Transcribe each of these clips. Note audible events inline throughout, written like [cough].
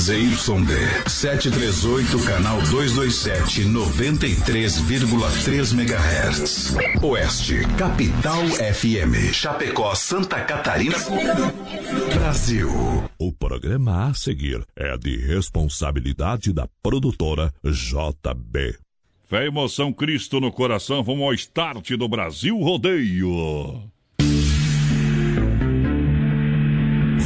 ZYD 738, canal 227, 93,3 MHz. Oeste, Capital FM. Chapecó, Santa Catarina. Brasil. O programa a seguir é de responsabilidade da produtora JB. Fé, emoção, Cristo no coração. Vamos ao start do Brasil Rodeio.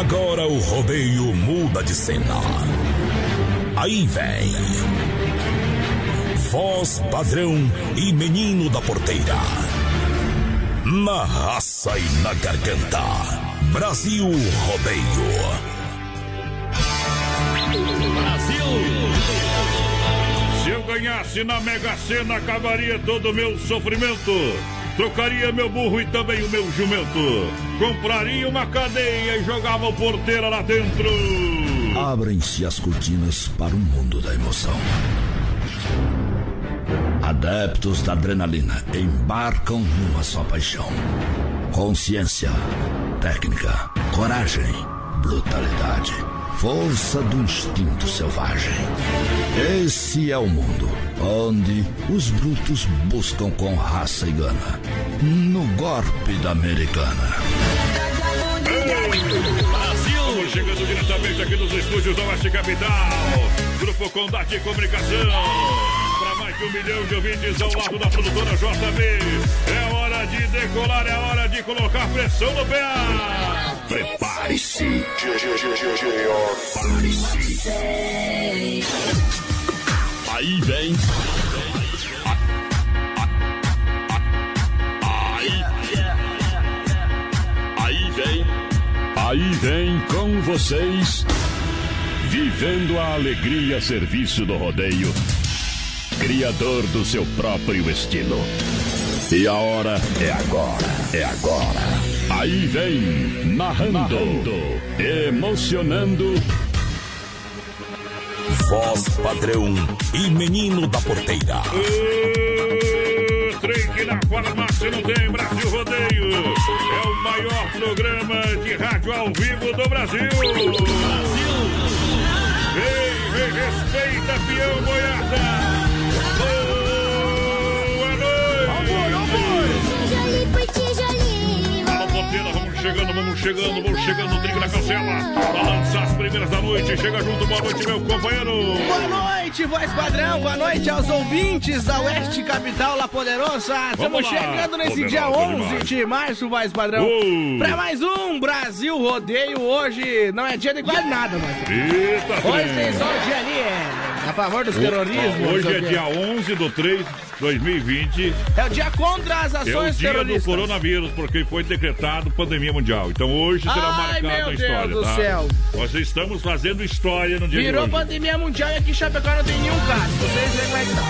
Agora o rodeio muda de cena. Aí vem. Voz padrão e menino da porteira. Na raça e na garganta. Brasil Rodeio. Brasil! Se eu ganhasse na Mega Sena, acabaria todo o meu sofrimento. Trocaria meu burro e também o meu jumento. Compraria uma cadeia e jogava o porteira lá dentro. Abrem-se as cortinas para o mundo da emoção. Adeptos da adrenalina embarcam numa só paixão. Consciência, técnica, coragem, brutalidade, força do instinto selvagem. Esse é o mundo onde os brutos buscam com raça e gana. No golpe da americana. Brasil! Chegando diretamente aqui nos estúdios da Oeste Capital. Grupo Condade Comunicação. Para mais de um milhão de ouvintes ao lado da produtora JB. É hora de decolar, é hora de colocar pressão no pé. Prepare-se. Prepare-se. Aí vem. Aí. Aí vem. Aí vem com vocês. Vivendo a alegria serviço do rodeio. Criador do seu próprio estilo. E a hora é agora. É agora. Aí vem, narrando, narrando emocionando. Voz padrão e menino da porteira. O que na farmácia não tem Brasil Rodeio. É o maior programa de rádio ao vivo do Brasil. Brasil! Vem, vem, respeita, peão boiada. Vamos chegando, vamos chegando, vamos chegando, o trinco na cancela. Pra lançar as primeiras da noite. Chega junto, boa noite, meu companheiro. Boa noite, voz padrão. Boa noite aos ouvintes da Oeste Capital La Poderosa. Estamos chegando nesse poderosa dia 11 demais. de março, voz padrão. Uou. Pra mais um Brasil Rodeio. Hoje não é dia de quase nada, mas. Eita, Hoje tem só o dia ali, é, a favor dos terrorismos. Hoje é dia 11 de 3 de 2020. É o dia contra as É o ações dia do terroristas. coronavírus, porque foi decretado pandemia mundial. Então hoje será Ai, marcado meu na Deus história. do tá? céu. Nós estamos fazendo história no dia Virou pandemia mundial e aqui em Chapecó não tem nenhum caso. Vocês veem como é que tá.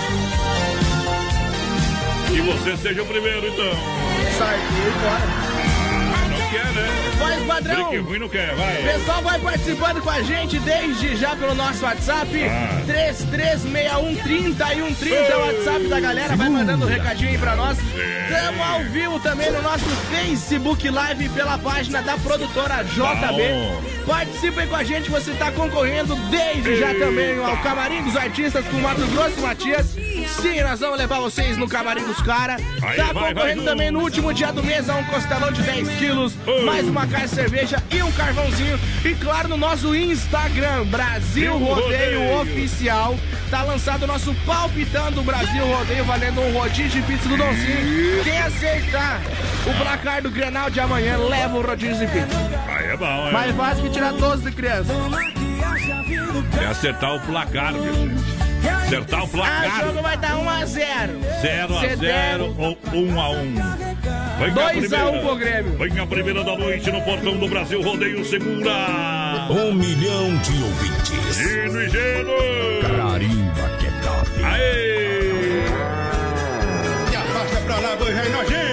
Que você seja o primeiro, então. Sai fora. Voz padrão. Ruim não quer, vai. Pessoal vai participando com a gente desde já pelo nosso WhatsApp. Ah. 336130 e 130 é o WhatsApp da galera. Vai mandando um recadinho aí pra nós. Estamos ao vivo também no nosso Facebook Live pela página da produtora JB. Participem com a gente, você tá concorrendo desde já também ao Camarim dos Artistas com Mato Grosso e Matias. Sim, nós vamos levar vocês no Camarim dos Caras. Aí, Tá vai, concorrendo também no último dia do mês a um costelão de 10 quilos, mais uma caixa cerveja e um carvãozinho. E claro, no nosso Instagram, Brasil Rodeio, Rodeio Oficial. Tá lançado o nosso palpitando Brasil Rodeio, valendo um rodinho de pizza do Donzinho. Quem acertar o placar do Granal de amanhã, leva o rodinho de pizza. Aí é bom, é. Mais fácil que tirar 12 de criança. É acertar o placar, meu. Acertar o placar. Ah, o jogo vai dar 1 a 0. 0 a 0 ou 1 a 1. 2x1 um pro Grêmio. Vem a primeira da noite no Portão do Brasil, rodeio segura. Um milhão de ouvintes. Gino e Gino! Carimba que é top. Aê! E afasta pra lá, dois rei nojinho.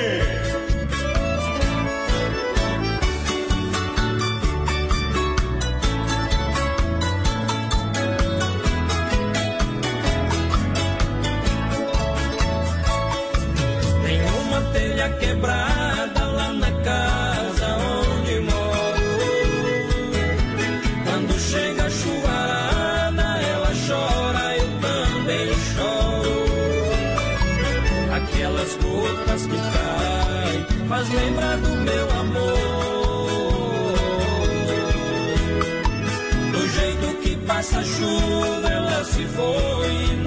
Quebrada lá na casa onde moro. Quando chega a chuvarada, ela chora, eu também choro. Aquelas gotas que caem, faz lembrar do meu amor. Do jeito que passa a chuva, ela se foi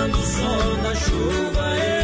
Escutando o som da chuva, eu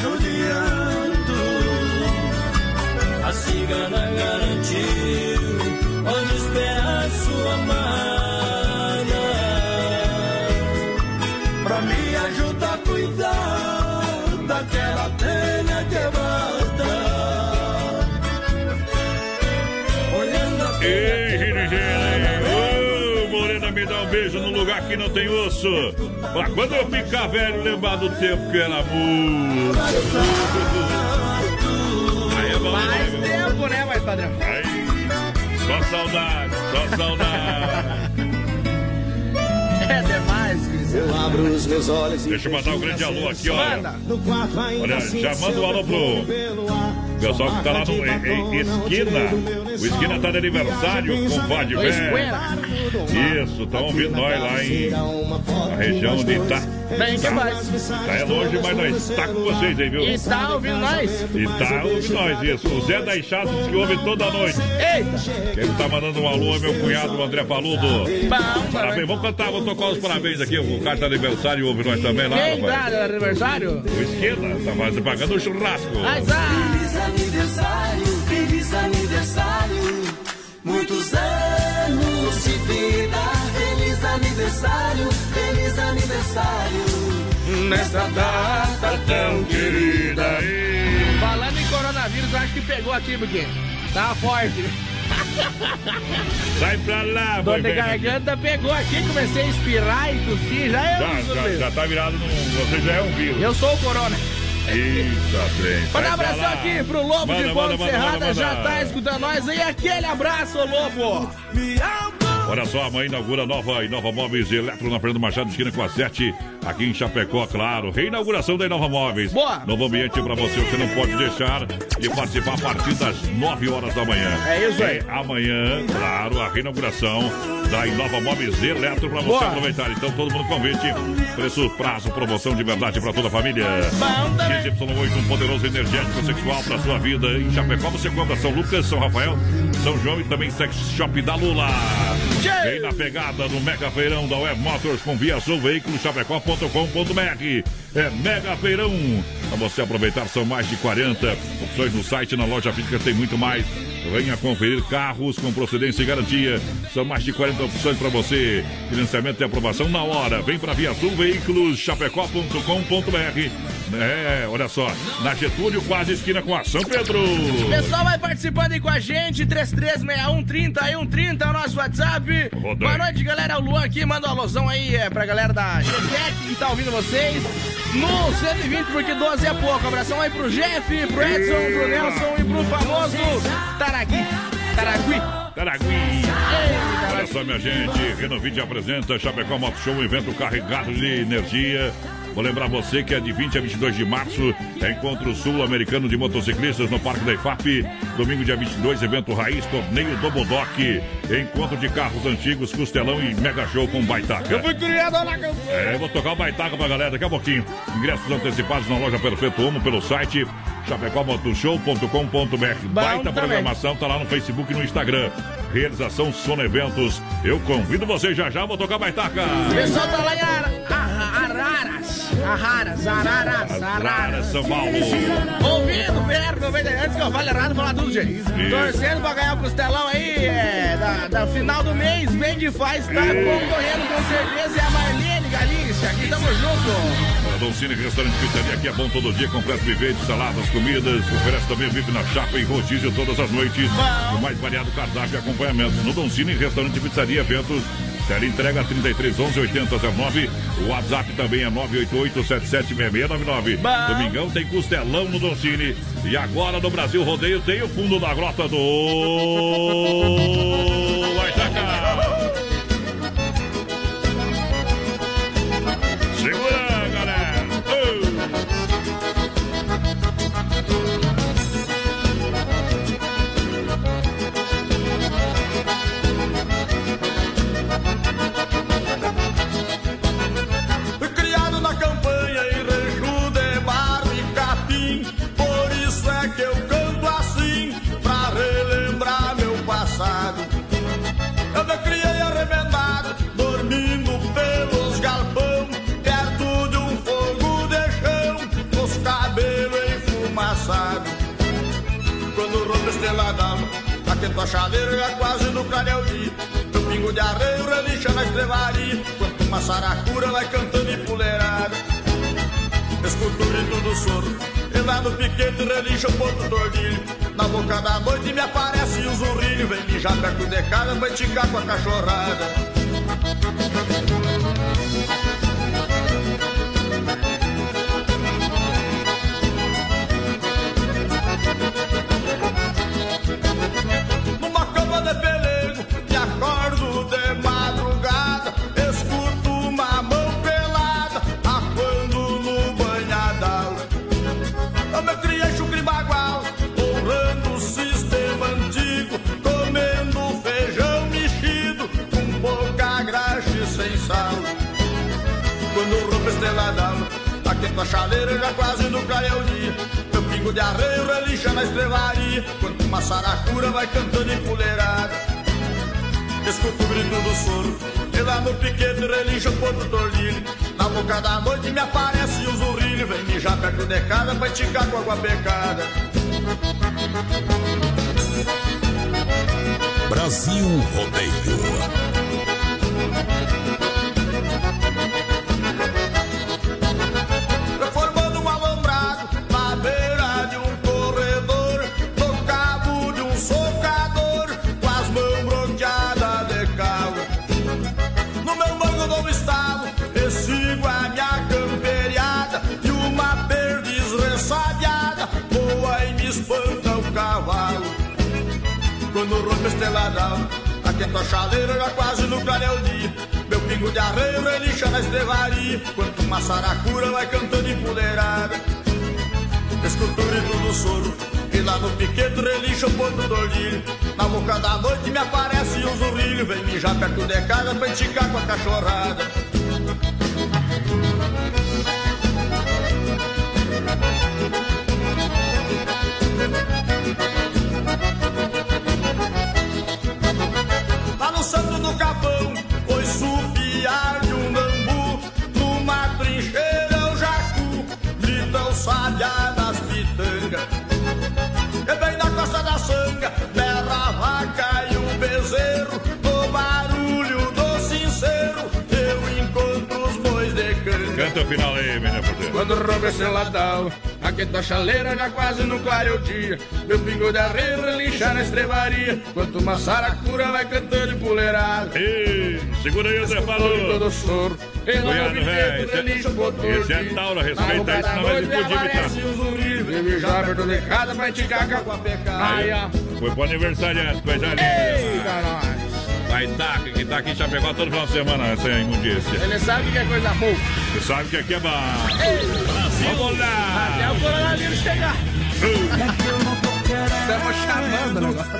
judiando. A cigana que não tem osso. Pra quando eu ficar velho, lembrar do tempo que era amor. Aí é bom, Mais né? tempo, né, mais padrão? Aí, só saudade, só saudade. [laughs] É demais, Cris. Eu abro os meus olhos Deixa eu mandar um grande alô aqui, olha. Manda. No quarto ainda Olha, sinto já manda um alô pro pessoal que tá lá no em, em Esquina. O Esquina tá de aniversário com o Pode Ô, Esquina. Isso, estão ouvindo nós lá em na região de Itá. Bem demais. Tá é longe, mas nós tá com vocês aí, viu? E tá ouvindo nós? E tá ouvindo nós, isso. O Zé da Enxada diz que ouve toda noite. Eita! Quem tá mandando um alô é meu cunhado, o André Paludo. Bom, Parabéns, vamos cantar, vamos tocar os parabéns aqui. O cara tá de aniversário ouve nós também lá, Quem rapaz. tá no aniversário? O Esquina tá fazendo, pagando o churrasco. Mas ah, Feliz aniversário, feliz aniversário. Muitos anos de vida. Feliz aniversário, feliz aniversário. nessa data Tão querida. E... Falando em coronavírus, acho que pegou aqui, porque tá forte. Sai pra lá, Dor de garganta pegou aqui, comecei a espirrar e tossir, já é Já, um já, já tá virado no. Você já é um vírus. Eu sou o corona. Eita, trem. Manda um abração lá. aqui pro Lobo Manda, de Ponte Serrada, já tá escutando nós. E aquele abraço, Lobo! Olha só, amanhã inaugura nova Inova Móveis Eletro na Fernando Machado, esquina com a 7, aqui em Chapecó, claro. Reinauguração da Inova Móveis. Boa. Novo ambiente pra você, você não pode deixar de participar a partir das 9 horas da manhã. É isso aí. amanhã, claro, a reinauguração da Inova Móveis Eletro pra você Boa. aproveitar. Então, todo mundo convite. Preço, prazo, promoção de verdade pra toda a família. Bom também. XY8, um poderoso energético sexual pra sua vida. Em Chapecó, você compra São Lucas, São Rafael, São João e também Sex Shop da Lula. Vem na pegada do Mega Feirão da Web Motors com Via Sul Veículos Chapecó.com.br. É Mega Feirão. Para você aproveitar, são mais de 40 opções no site, na loja física tem muito mais. Venha conferir carros com procedência e garantia. São mais de 40 opções para você. Financiamento e aprovação na hora. Vem para Via Sul Veículos, chapecó.com.br. É, olha só, na Getúlio, quase esquina com a São Pedro. Pessoal, vai participando aí com a gente, 3361 30 e 130 é o nosso WhatsApp. Rodei. Boa noite, galera. O Luan aqui manda uma alusão aí é, pra galera da GTEC que tá ouvindo vocês. No 120, porque 12 é pouco. Abração aí pro Jeff, pro Edson, pro Nelson e pro famoso Taragui. Taragui. Taragui. Olha só, minha gente, Renovide apresenta Chapecó Moto Show, um evento carregado de energia. Vou lembrar você que é de 20 a 22 de março, é Encontro Sul-Americano de Motociclistas no Parque da IFAP. Domingo, dia 22, evento Raiz, torneio Dobodoc. Encontro de carros antigos, Costelão e Mega Show com Baitaca. Fui criado na campanha. É, vou tocar o Baitaca pra galera daqui a pouquinho. Ingressos antecipados na loja Perfeito Homo pelo site chapecomotoshow.com.br. Baita também. programação, tá lá no Facebook e no Instagram. Realização Sono Eventos. Eu convido você já já, vou tocar Baitaca. Pessoal tá lá em Araras. Araras, Araras. São Paulo. Ouvindo, perto, antes que eu fale errado, falar tudo, gente. Torcendo pra ganhar o costelão aí, é, da, da final do mês, bem de faz, tá concorrendo com certeza. E a Marlene Galícia, aqui tamo junto. A Dolcine Restaurante Pizzaria aqui é bom todo dia, completo vivente, saladas, comidas. Oferece também vive na chapa e rodízio todas as noites. Bom. O mais variado cardápio e acompanhamento. No Dolcine Restaurante Pizzaria Eventos. Tela entrega 33 11 80 09. O WhatsApp também é 988 776699. Bom. Domingão tem costelão no Dolcine. E agora no Brasil Rodeio tem o fundo da grota do. Quando rompe estreladão, atento a chaleira já quase no canelzinho. Meu pingo de arreio relincha na estrevaria, quanto uma saracura vai cantando em puleirada. Escuto o grito do soro, e lá no piquete relincha o ponto tordilho. Na boca da noite me aparece o zurrilho, vem mijar perto de casa, vai ticar com a cachorrada. Aqui a chaleira já quase no o dia. Meu pingo de arreio relincha na estrevaria, quando uma saracura vai cantando em puleirada. Escuto o grito do soro, e lá no piquete relincha o ponto tordilho. Na boca da noite me aparece o zurrilho, vem mijar perto de casa pra esticar com água pecada. Brasil Rodeio. Esteladão, aquenta a chaleira já quase no clareio dia. Meu pingo de arreio relincha na estrevaria, quanto uma saracura vai cantando em puleirada. Escuto o grito do soro, e lá no piquete relincha o ponto do ordilho. Na boca da noite me aparece um zurrilho, vem mijar perto de casa pra enticar com a cachorrada. O final aí, menina Porteira. Quando rompe esse latão, aqui tua chaleira já quase no clareio dia. Meu pingo de arreio relincha na estrebaria. Quanto uma saracura vai cantando empoleirado. Ei, segura aí, Zé Todo Falou. soro. No velho. o motor Esse é de- Tauro, respeita isso, da não vai explodir, Vitão. já aberto de casa pra cagar com a pecada. Foi pro aniversariante, coisa linda. Eita, nós. Vai dar, que tá aqui em Chapecó todo final de semana, essa imundícia. Ele sabe que é coisa boa. Você sabe que aqui é bom. Vamos Até lá. o coronavírus chegar. Estamos chamando o negócio.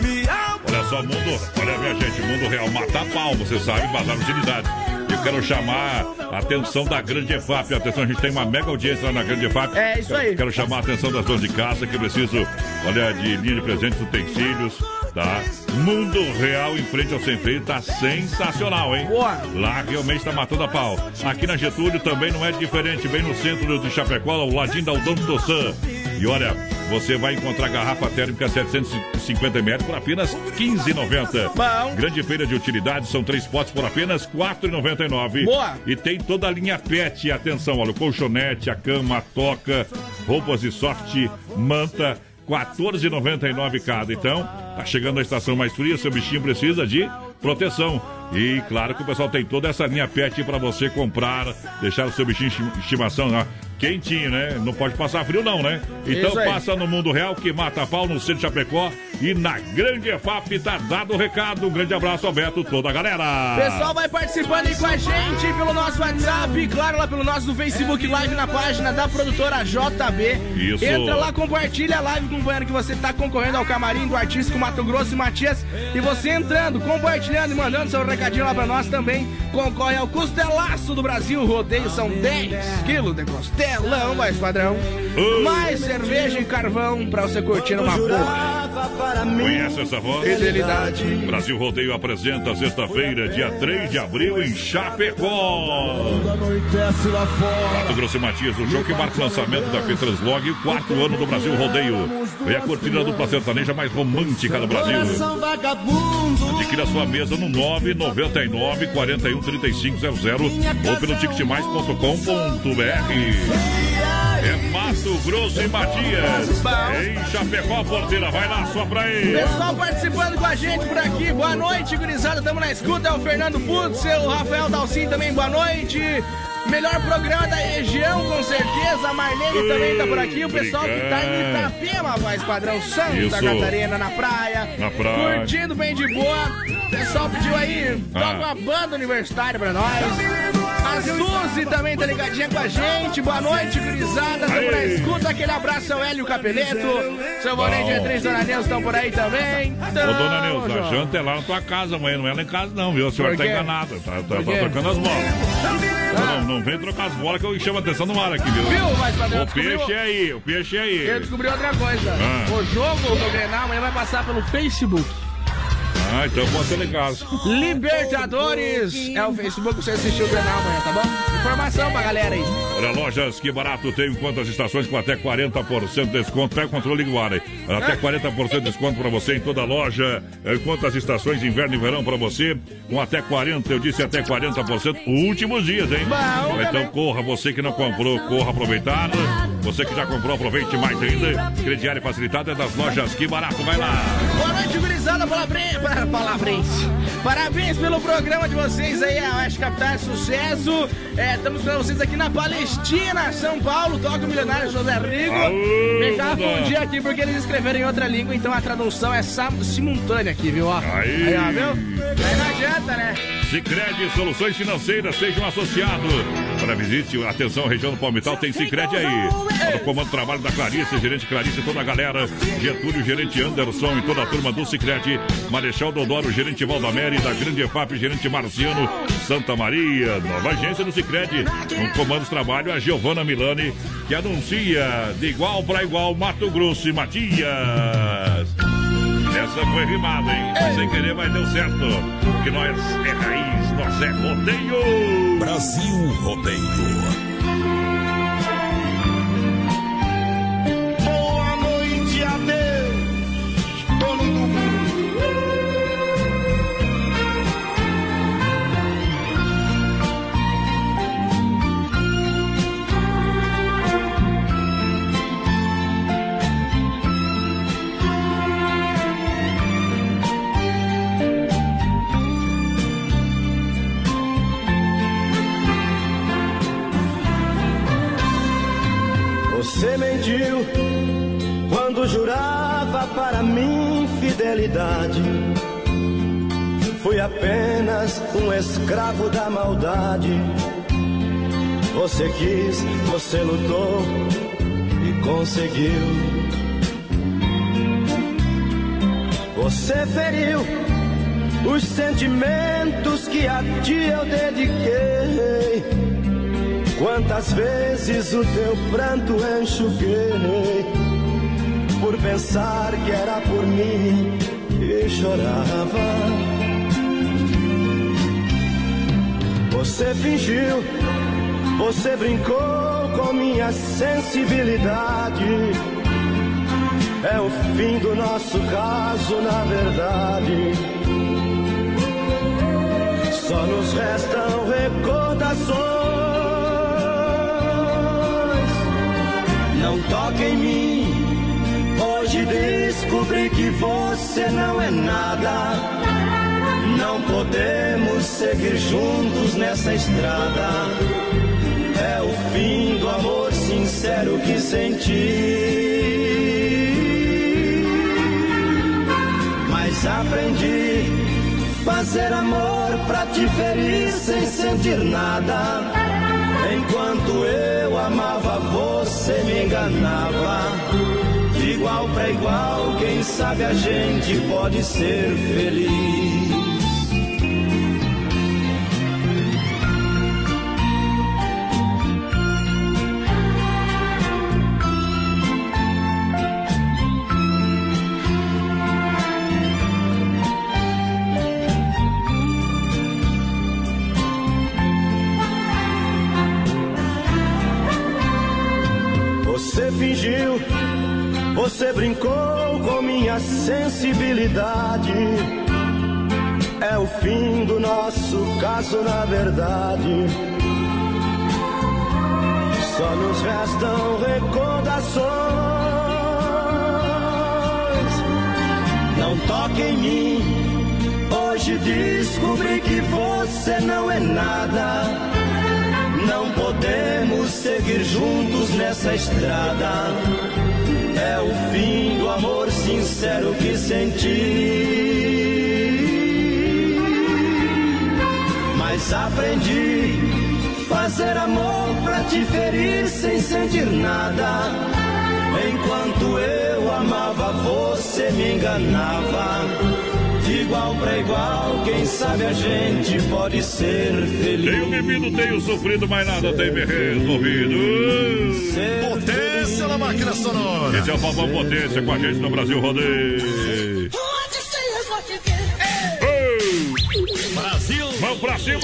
Olha só, mundo, olha minha gente, mundo real mata pau, você sabe, bazar utilidade. Eu quero chamar a atenção da Grande EFAP. Atenção, a gente tem uma mega audiência lá na Grande EFAP. É, isso aí. Quero chamar a atenção das donas de casa que precisam, olha, de linha de presentes, utensílios, tá? Mundo Real em frente ao Sem Freio tá sensacional, hein? Boa. Lá realmente tá matando a pau. Aqui na Getúlio também não é diferente, bem no centro de Chapecó, ao ladinho da Udon do Sam. E olha, você vai encontrar garrafa térmica 750 ml por apenas R$ 15,90. Bom. Grande feira de utilidades, são três potes por apenas R$ 4,99. Boa. E tem toda a linha pet. Atenção, olha, o colchonete, a cama, a toca, roupas de soft, manta. R$ 14,99 cada. Então, tá chegando a estação mais fria, seu bichinho precisa de proteção. E claro que o pessoal tem toda essa linha pet para você comprar, deixar o seu bichinho de esti- estimação lá quentinho, né? Não pode passar frio não, né? Então passa no Mundo Real que mata pau no centro de Chapecó e na Grande EFAP tá dado o recado. Um grande abraço, Alberto, toda a galera. Pessoal vai participando aí com a gente pelo nosso WhatsApp, claro, lá pelo nosso Facebook Live na página da produtora JB. Isso. Entra lá, compartilha a live companheiro que você tá concorrendo ao camarim do artístico Mato Grosso e Matias. E você entrando, compartilhando e mandando seu recadinho lá pra nós também, concorre ao costelaço do Brasil. Rodeio são 10 quilos de costelão, mais padrão. Uh. Mais cerveja e carvão pra você curtir uma boa. Conhece essa voz? Fidelidade. Brasil Rodeio apresenta sexta-feira, dia 3 de abril, em Chapecó. Anoitece lá fora. Mato Grosso e Matias, o show que marca o lançamento da Fetranslog, o quarto ano do Brasil Rodeio. Vem a cortina dupla sertaneja mais romântica do Brasil. Adquira sua mesa no 999 41 3500 ou pelo ticketmais.com.br. É Mato Grosso e Matias. Em Chapecó, porteira, vai lá, só pra ele. Pessoal participando com a gente por aqui, boa noite, gurizada, tamo na escuta, é o Fernando Putz, o Rafael Dalcin também, boa noite. Melhor programa da região, com certeza, a Marlene também tá por aqui, o pessoal que tá em Itapema, voz padrão Santa Isso. Catarina, na praia. Na praia. Curtindo bem de boa. O pessoal pediu aí, toca Ah. uma banda universitária pra nós. A Suzy também tá ligadinha com a gente. Boa noite, gurizada. Tamo na escuta. Aquele abraço ao Hélio Capeleto. Seu Bom. Bonete Beatriz, Dona Neuza estão por aí também. Ô, Tamo dona Neuza, a janta é lá na tua casa amanhã, não é lá em casa não, viu? A senhora tá enganada, tá, tá, tá trocando as bolas. Não, não, não vem trocar as bolas que eu chamo a atenção no ar aqui, viu? Viu, padrão? O peixe é aí, o peixe é Eu aí. descobri outra coisa. Ah. O jogo do Grenal amanhã vai passar pelo Facebook. Ah, então pode ser legal. Libertadores é o Facebook você assistir o Grenal amanhã, tá bom? Informação pra galera aí. Olha, lojas que barato tem quantas estações com até 40% de desconto. Pega o controle igual aí. Até 40% de desconto pra você em toda a loja. Quantas estações inverno e verão pra você com até 40%, eu disse até 40%. Últimos dias, hein? Bom, então corra, você que não comprou, corra aproveitar. Você que já comprou, aproveite mais ainda. Crediário facilitado é das lojas que barato. Vai lá. Boa noite, gurizada. Palavrinha. Parabéns pelo programa de vocês aí, a Oeste Capital é sucesso. É, estamos pra vocês aqui na Palestina, São Paulo. Toca o milionário José Rigo. Aô, Me Duda. confundi aqui porque eles escreveram em outra língua, então a tradução é simultânea aqui, viu? Ó. Aí. ó, viu? Aí não adianta, né? Sicredi Soluções Financeiras, seja um Para visite, atenção, região do Palmital tem Sicredi aí. Para o comando trabalho da Clarice, gerente Clarice, toda a galera. Getúlio, gerente Anderson e toda a turma do Sicredi. Marechal Dodoro, gerente Valdamere, da Grande EFAP, gerente Marciano, Santa Maria, nova agência do Sicredi. No comando trabalho, a Giovana Milani, que anuncia de igual para igual Mato Grosso e Matias. Essa foi rimada, hein? Sem querer, mas deu certo. Porque nós é raiz, nós é rodeio. Brasil Rodeio. Para mim fidelidade. Fui apenas um escravo da maldade. Você quis, você lutou e conseguiu. Você feriu os sentimentos que a ti eu dediquei. Quantas vezes o teu pranto enxuguei por pensar que era por mim e chorava. Você fingiu, você brincou com minha sensibilidade. É o fim do nosso caso, na verdade. Só nos restam recordações. Não toque em mim. Descobri que você não é nada. Não podemos seguir juntos nessa estrada. É o fim do amor sincero que senti. Mas aprendi fazer amor pra te ferir sem sentir nada. Enquanto eu amava, você me enganava. Igual pra igual, quem sabe a gente pode ser feliz. Você brincou com minha sensibilidade. É o fim do nosso caso, na verdade. Só nos restam recordações. Não toque em mim. Hoje descobri que você não é nada. Não podemos seguir juntos nessa estrada. É o fim do amor sincero que senti. Mas aprendi fazer amor pra te ferir sem sentir nada. Enquanto eu amava, você me enganava. De igual pra igual, quem sabe a gente pode ser feliz. Tenho bebido, tenho sofrido, mas nada tem me resolvido. Potência na máquina sonora. Esse é o Papão Potência com a gente no Brasil Rodeio. Brasil. Vamos pra cima!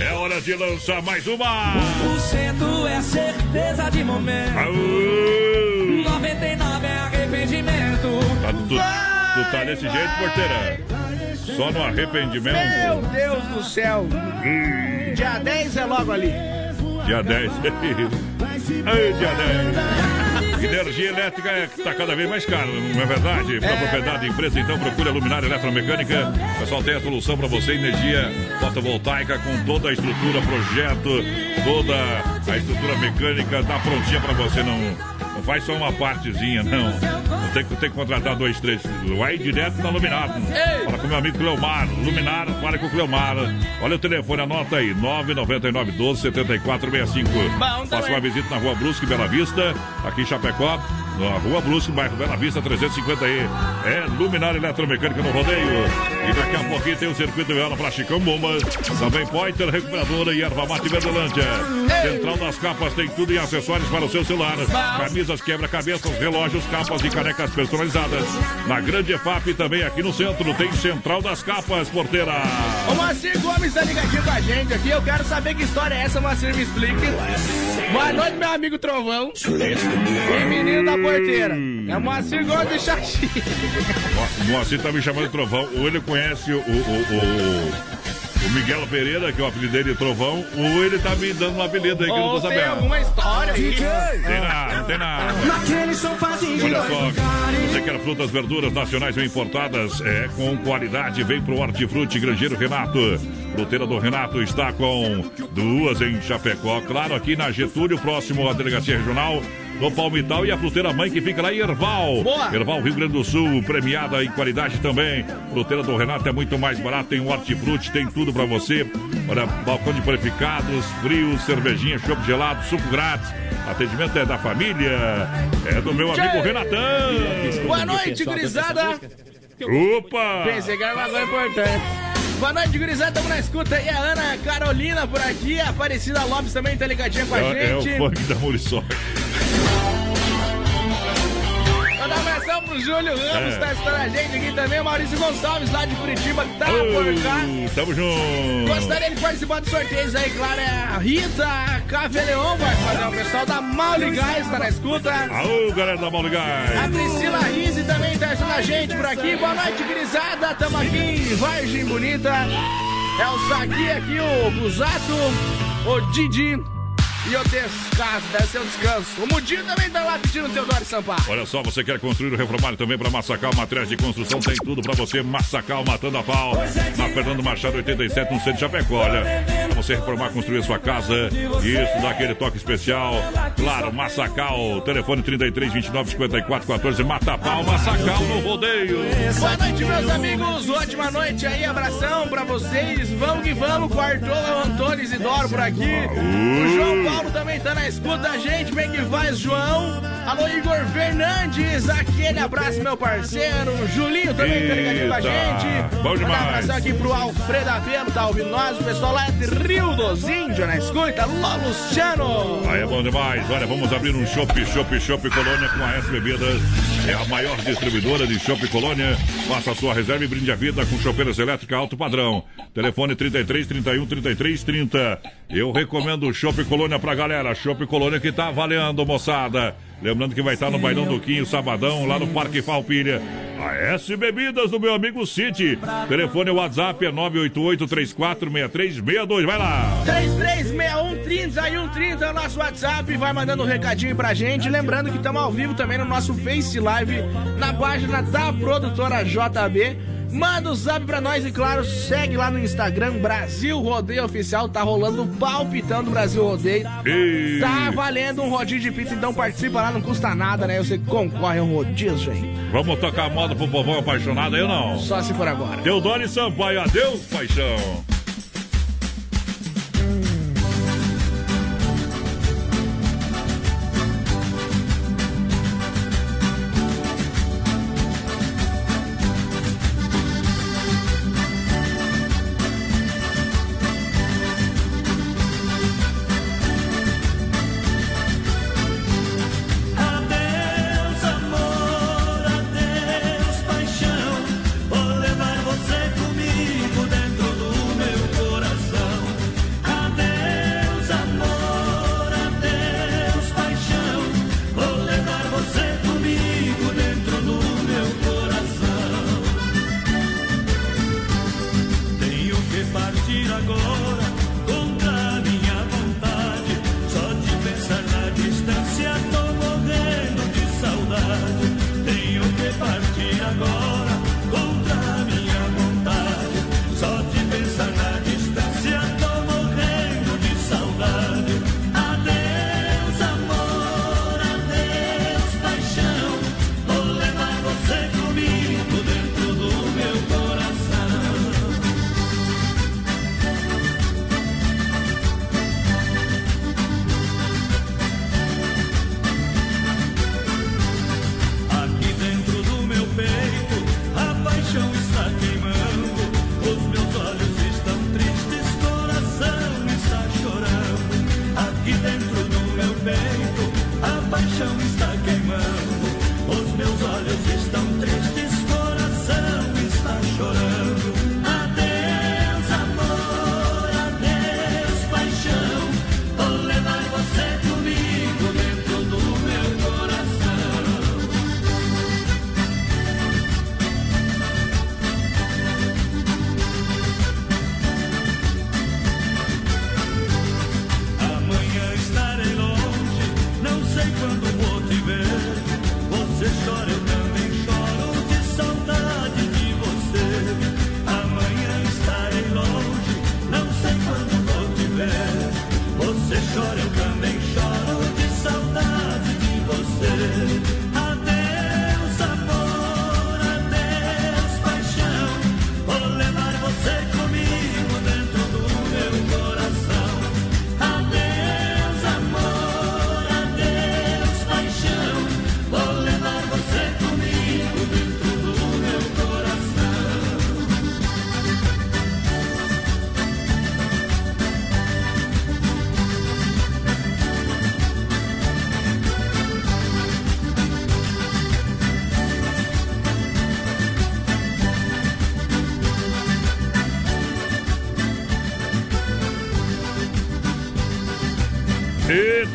É hora de lançar mais uma! 1% é certeza de momento. Aô! 99 é arrependimento. Tá, tu, tu tá desse jeito, porteira? Só no arrependimento? Meu Deus do céu. Dia 10 é logo ali. Dia 10. [laughs] Ai, dia 10. Energia elétrica é, tá cada vez mais cara, não é verdade? Para propriedade, empresa, então procura Luminária Eletromecânica. O pessoal tem a solução para você, energia fotovoltaica com toda a estrutura, projeto, toda a estrutura mecânica, tá prontinha para você, não faz só uma partezinha, não. Não tem, que- tem que contratar dois, três. Vai direto na Luminar. Fala com meu amigo Cleomar. Luminar, fala com o Cleomar. Olha o telefone, anota aí: 999 12 7465. Bom Faça uma visita na rua Brusque, Bela Vista, aqui em Chapecó. Na rua Brusque, bairro Bela Vista, 350 aí. É Luminar Eletromecânica no rodeio. E daqui a pouquinho tem o circuito viola para Chicão Bombas. Também Pointer Recuperadora e Erva Mate Verdelândia. Central das Capas tem tudo em acessórios para o seu celular. Camisas, quebra-cabeças, relógios, capas e canecas personalizadas. Na Grande EFAP também aqui no centro tem Central das Capas, porteira. O Moacir Gomes tá ligadinho com a gente aqui. Eu quero saber que história é essa, Moacir, me explique. Boa noite, meu amigo Trovão. E menino da porteira. É o Moacir Gomes de Xaxi. O Moacir tá me chamando de Trovão. Ou ele conhece o, o, o, o Miguel Pereira, que é o apelido dele de Trovão, ou ele tá me dando um apelido aí que eu não tô tem sabendo. alguma história aí. Tem nada, não tem nada. Olha só, você quer frutas, verduras nacionais ou importadas? É, com qualidade, vem pro Hortifruti Grangeiro Renato. Fruteira do Renato está com duas em Chapecó. Claro, aqui na Getúlio, próximo à Delegacia Regional. No Palmital e a fruteira mãe que fica lá em Erval. Boa. Erval, Rio Grande do Sul, premiada em qualidade também. Fruteira do Renato é muito mais barato, tem hortifruti, tem tudo pra você. Olha, balcão de purificados, frios, cervejinha, chopp gelado, suco grátis. Atendimento é da família, é do meu amigo Tchê. Renatão. Boa noite, gurizada. Opa! Pensei que era uma coisa importante. Boa noite, gurizada. Tamo na escuta aí. A Ana Carolina por aqui. A Aparecida Lopes também tá ligadinha com a É, é o gente. funk da Muriçoca. Júlio Ramos, É. tá assistindo a gente aqui também. Maurício Gonçalves, lá de Curitiba, que tá por cá. Tamo junto. Gostaria de participar dos sorteios aí, claro, é a Rita Caveleon vai fazer o pessoal da Mauli Gás, tá na escuta. Aô, galera da Paulo A. Priscila Rise também tá assistindo a gente por aqui. Boa noite, grisada. Tamo aqui em Vargem Bonita. É o Sagui aqui, o Busato, o Didi e o Descaso. Deve ser o descanso. O Mudinho também tá lá pedindo o Teodoro Sampaio. Olha só, você quer construir o reformário também para Massacal, materiais de construção, tem tudo para você. Massacal, matando a pau. Na Fernando Machado, 87, no centro de Chapecó. Olha, para você reformar, construir a sua casa. Isso, dá aquele toque especial. Claro, Massacal, telefone 33 29 54 14. Mata a pau, Massacal no rodeio. Boa noite, meus amigos. Ótima noite aí. Abração pra vocês. Vamos que vamos o Antônio Isidoro por aqui. O João Paulo também tá na escuta gente. Bem que faz, João. Alô, Igor Fernandes. Aquele abraço, meu parceiro. Julinho também tá ligadinho com a gente. bom demais. Um abração aqui pro Alfredo Avelo, tá ouvindo nós. O pessoal lá de Rio dos Índios na escuta. Alô, Luciano. Aí é bom demais. Olha, vamos abrir um Shop, Shop, Shop Colônia com a S Bebidas. É a maior distribuidora de Shop Colônia. Faça a sua reserva e brinde a vida com chopeiras elétricas alto padrão. Telefone 33 31 33 30. Eu recomendo o Shop Colônia pra galera. Shop Colônia que tá valendo, moçada. Lembrando que vai estar no Bailão do Quinho, sabadão, lá no Parque Falpilha. A S Bebidas do meu amigo City. Telefone WhatsApp é 988 346362. Vai lá. 336130 e 130 é o nosso WhatsApp. Vai mandando um recadinho pra gente. Lembrando que estamos ao vivo também no nosso Face Live, na página da produtora JB. Manda o zap pra nós e, claro, segue lá no Instagram, Brasil Rodeio Oficial. Tá rolando o palpitão do Brasil Rodeio. E... Tá valendo um rodízio de pizza, então participa lá, não custa nada, né? Você concorre a um rodízio, hein? Vamos tocar moda pro povão apaixonado aí ou não? Só se for agora. Teodoro Sampaio, adeus, paixão.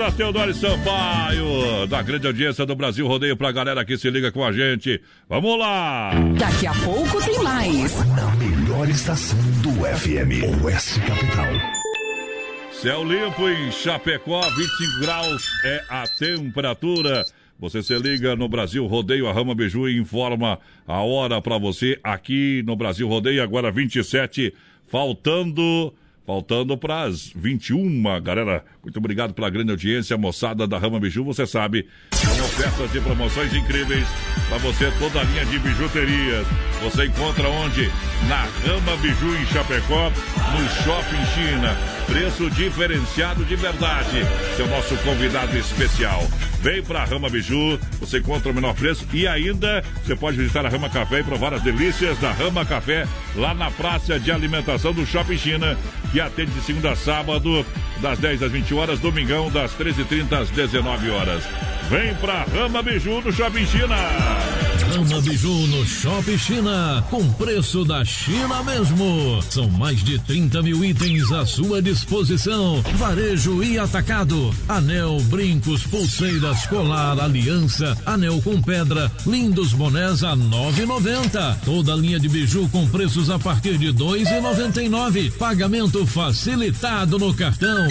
Eita, Teodoro Sampaio, da grande audiência do Brasil Rodeio pra galera que se liga com a gente. Vamos lá! Daqui a pouco tem mais. Na melhor estação do FM, Oeste Capital. Céu limpo em Chapecó, 25 graus é a temperatura. Você se liga no Brasil Rodeio, a Rama Biju informa a hora para você aqui no Brasil Rodeio, agora 27, faltando Faltando para as 21, galera. Muito obrigado pela grande audiência, moçada da Rama Biju. Você sabe, ofertas e promoções incríveis para você, toda a linha de bijuterias. Você encontra onde? Na Rama Biju em Chapecó, no Shopping China. Preço diferenciado de verdade. Seu nosso convidado especial. Vem para a Rama Biju, você encontra o menor preço e ainda você pode visitar a Rama Café e provar as delícias da Rama Café lá na praça de alimentação do Shopping China, que atende de segunda a sábado, das 10 às 20 horas, domingão, das 13h30 às 19 horas. Vem pra Rama Biju no Shopping China. Rama Biju no Shopping China, com preço da China mesmo. São mais de 30 mil itens à sua disposição. Varejo e atacado. Anel, brincos, pulseiras, colar, aliança, anel com pedra, lindos bonés a 9,90. Toda linha de biju com preços a partir de 2,99. Pagamento facilitado no cartão.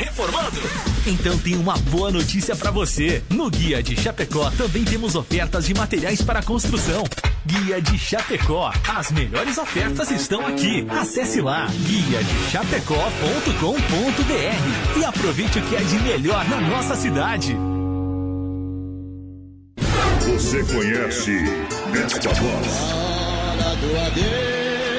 reformando? Então tem uma boa notícia para você. No Guia de Chapecó também temos ofertas de materiais para construção. Guia de Chapecó. As melhores ofertas estão aqui. Acesse lá guia de chapecó.com.br e aproveite o que é de melhor na nossa cidade. Você conhece esta voz?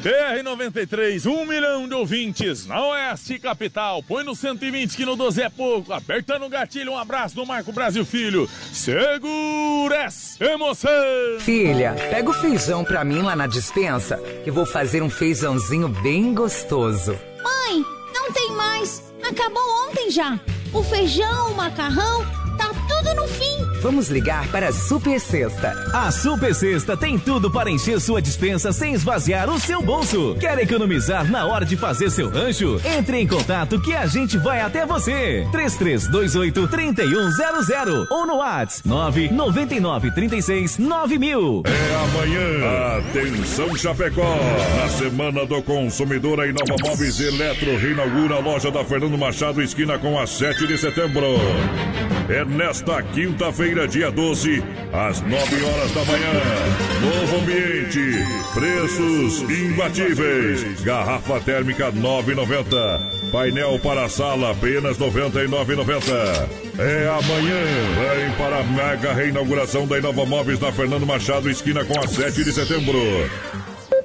BR-93, um milhão de ouvintes na Oeste Capital. Põe no 120 que no 12 é pouco. Apertando o gatilho, um abraço do Marco Brasil Filho. Segura essa emoção! Filha, pega o feijão pra mim lá na dispensa, que vou fazer um feijãozinho bem gostoso. Mãe, não tem mais. Acabou ontem já. O feijão, o macarrão, tá tudo no fim. Vamos ligar para a Super Sexta. A Super Sexta tem tudo para encher sua dispensa sem esvaziar o seu bolso. Quer economizar na hora de fazer seu rancho? Entre em contato que a gente vai até você. 3328 3100 ou no WhatsApp 999 36 9000. É amanhã. Atenção Chapecó. Na Semana do Consumidor, a Inova Móveis Eletro reinaugura a loja da Fernando Machado, esquina com a 7 de setembro. É nesta quinta-feira, dia 12, às 9 horas da manhã. Novo ambiente, preços imbatíveis. Garrafa térmica 9,90. Painel para sala apenas 99,90. É amanhã. Vem para a mega reinauguração da Inova Móveis na Fernando Machado, esquina com a 7 de setembro.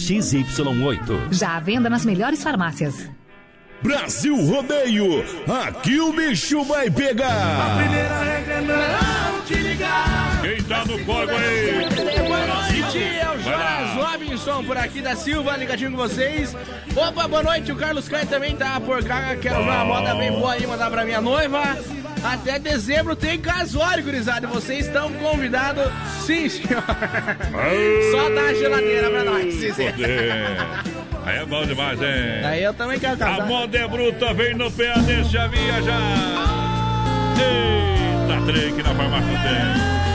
XY8. Já à venda nas melhores farmácias. Brasil Rodeio, aqui o bicho vai pegar. Primeira regra é não te ligar. Quem tá no fogo aí? Jonas Robinson por aqui da Silva, ligadinho com vocês. Opa, boa noite, o Carlos Caio também tá por cá. Quero ver uma moda bem boa aí, mandar pra minha noiva. Até dezembro tem casório, gurizada. Vocês estão convidados, sim, senhor. Só dá a geladeira pra nós, sim, senhor. Aí é bom demais, hein? Aí eu também quero A casar. moda é bruta, vem no pé, deixa viajar. Eita, trem que na farmácia tem.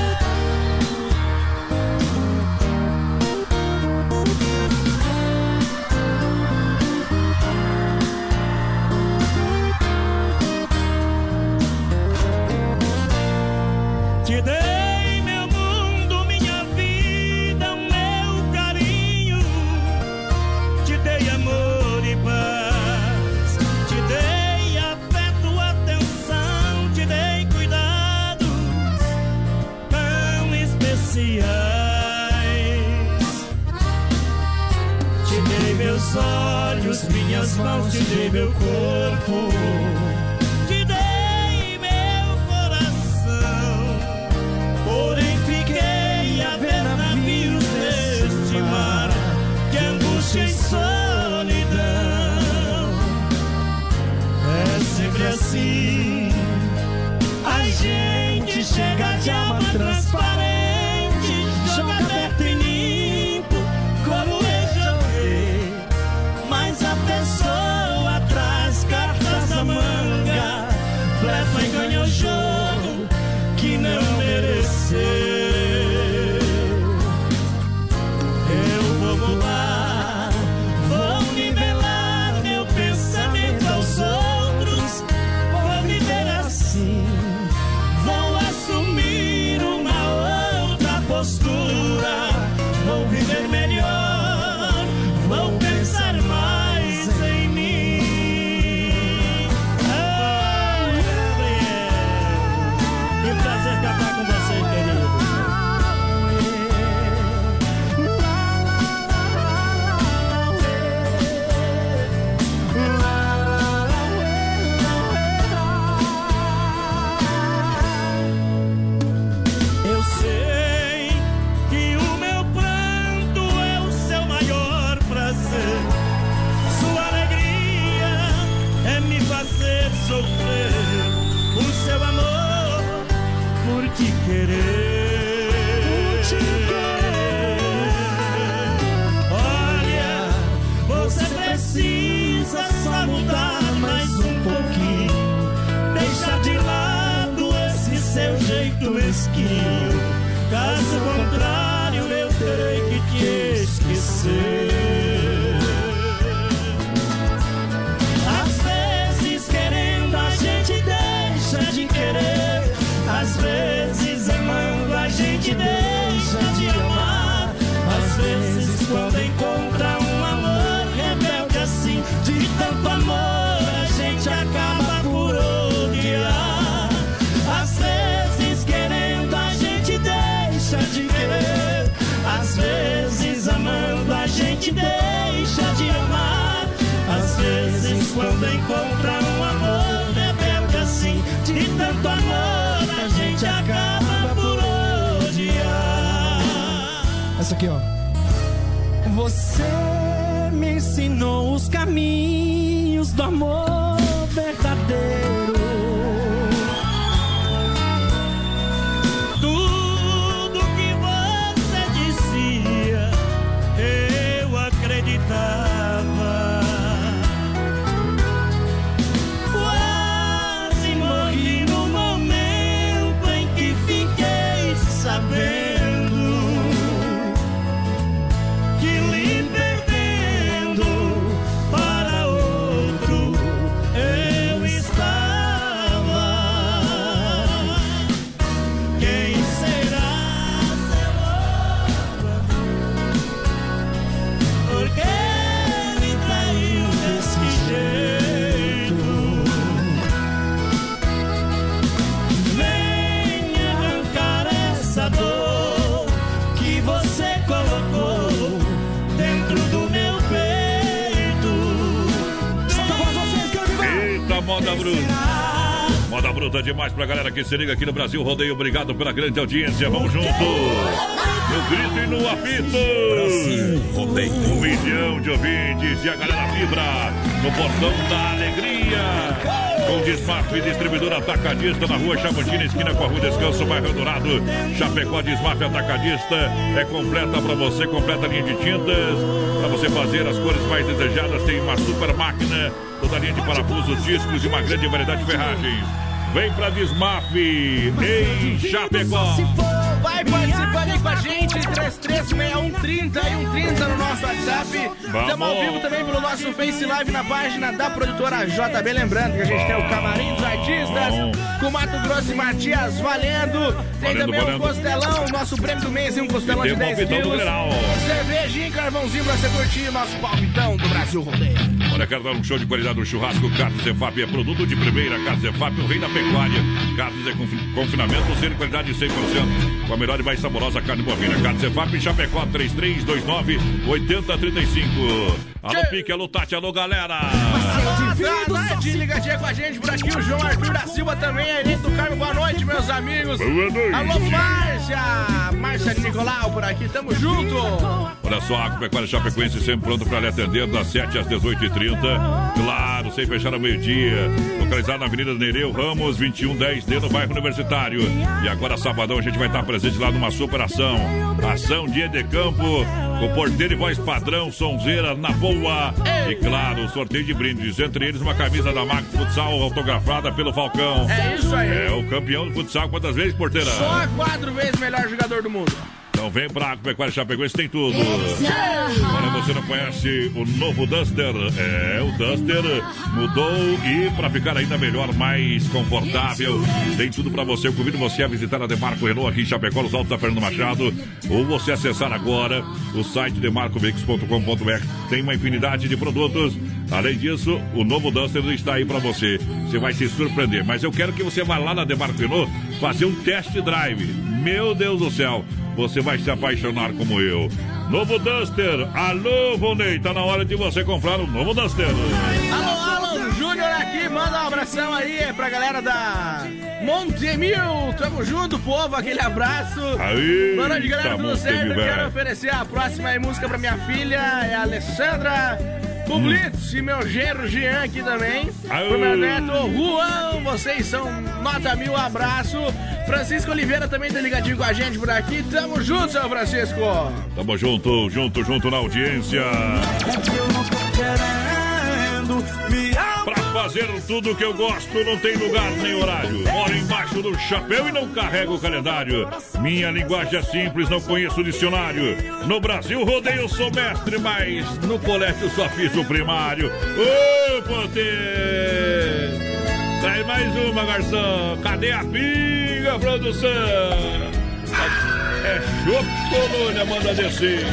Que se liga aqui no Brasil Rodeio. Obrigado pela grande audiência. Vamos junto. No grito e no apito. Brasil Rodeio. Um milhão de ouvintes e a galera vibra no portão da alegria. Com Desmaf, distribuidor atacadista na rua Chavantina, esquina com a rua Descanso, bairro Dourado. Chapecó Desmaf Atacadista é completa pra você, completa linha de tintas. Pra você fazer as cores mais desejadas, tem uma super máquina, toda linha de parafusos, discos e uma grande variedade de ferragens. Vem pra Desmaf em Chapecó. Vai participando aí com a gente, 336130 e 130 no nosso WhatsApp. Estamos ao vivo também pelo nosso Face Live na página da produtora JB. Lembrando que a gente tem o Camarim dos Artistas, com Mato Grosso e Matias valendo. Tem Valendo, também valendo. o Costelão, nosso prêmio do mês e um costelão de o 10 palpitão do quilos. Cervejinha e carvãozinho pra você curtir nosso palpitão do Brasil Rodeio. Olha, quero dar um show de qualidade no churrasco. Carnes Zefap é produto de primeira. Carnes Zefap, o rei da pecuária. Carnes é confi- confinamento, sendo qualidade 100%. Com a melhor e mais saborosa carne bovina. Carnes Zefap, Chapecó, 3329-8035. Alô, Pique, alô, Tati, alô, galera. Boa tarde, ligadinha com a gente por aqui, o João Arthur da Silva também, a Irene do Carmo, boa noite, meus amigos. Boa noite. Alô, Márcia, Márcia Nicolau por aqui, tamo junto. Olha só, a Pecuária Chapecoense sempre pronto para lhe atender das 7 às 18h30. Claro, sem fechar ao meio-dia. Localizado na Avenida Nereu Ramos, 2110D, no bairro Universitário. E agora, sabadão, a gente vai estar presente lá numa superação. Ação Dia de Campo, com porteiro e voz padrão, sonzeira na boa. E claro, sorteio de brindes. Entre eles, uma camisa da Max Futsal autografada pelo Falcão. É isso aí. É o campeão do futsal. Quantas vezes, porteira? Só quatro vezes melhor jogador do mundo. Então vem pra Agropecuária Chapecoense, tem tudo. Olha, você não conhece o novo Duster? É, o Duster mudou e para ficar ainda melhor, mais confortável, tem tudo para você. Eu convido você a visitar a Demarco Renault aqui em Chapecó, nos Altos da Fernando Machado, ou você acessar agora o site demarcoveículos.com.br. Tem uma infinidade de produtos. Além disso, o novo Duster está aí para você. Você vai se surpreender. Mas eu quero que você vá lá na Renault fazer um test drive. Meu Deus do céu, você vai se apaixonar como eu. Novo Duster. Alô, Vonei, tá na hora de você comprar o novo Duster. Alô, Alan Júnior aqui, manda um abração aí pra galera da Montemil. Tamo junto, povo, aquele abraço. Aí, Boa noite, galera, tá tudo Montemil, certo? Quero oferecer a próxima música pra minha filha, é a Alessandra Publitz e meu genro Jean aqui também. Aô. Pro meu neto Juan, vocês são nota mil, abraço. Francisco Oliveira também tá ligadinho com a gente por aqui. Tamo junto, seu Francisco. Tamo junto, junto, junto na audiência. Pra fazer tudo que eu gosto, não tem lugar nem horário. Moro embaixo do chapéu e não carrego o calendário. Minha linguagem é simples, não conheço o dicionário. No Brasil, rodeio, sou mestre, mas no colégio só fiz o primário. Ô, Potê! Traz mais uma, garçom. Cadê a pinga, produção? É chope colônia, manda descer.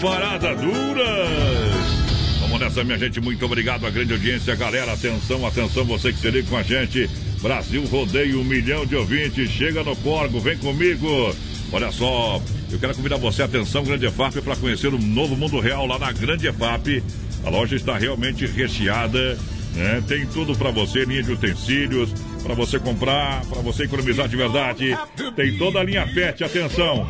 Parada duras. Vamos nessa, minha gente. Muito obrigado à grande audiência, galera. Atenção, atenção, você que se liga com a gente. Brasil rodeio, um milhão de ouvintes. Chega no Corgo, vem comigo. Olha só, eu quero convidar você, atenção, Grande EFAP, para conhecer o novo mundo real lá na Grande EFAP. A loja está realmente recheada, né? Tem tudo para você, linha de utensílios, para você comprar, para você economizar de verdade. Tem toda a linha PET, atenção.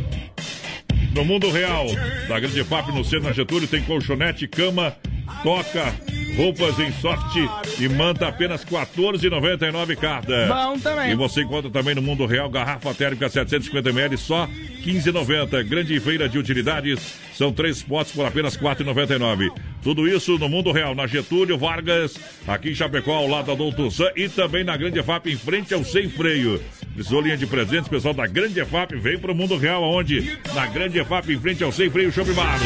No mundo real, da Grande FAP no centro na Getúlio, tem colchonete, cama, toca, roupas em soft e manta apenas R$ 14,99 cada. Bom também. E você encontra também no mundo real garrafa térmica 750ml só R$ 15,90. Grande feira de utilidades, são três potes por apenas R$ 4,99. Tudo isso no mundo real, na Getúlio Vargas, aqui em Chapecó, ao lado da Doutor Sam e também na Grande FAP, em frente ao Sem Freio. Precisou linha de presentes, pessoal da Grande FAP, vem pro mundo real, aonde? Na Grande FAP, em frente ao Sem Freio Shopping Bar.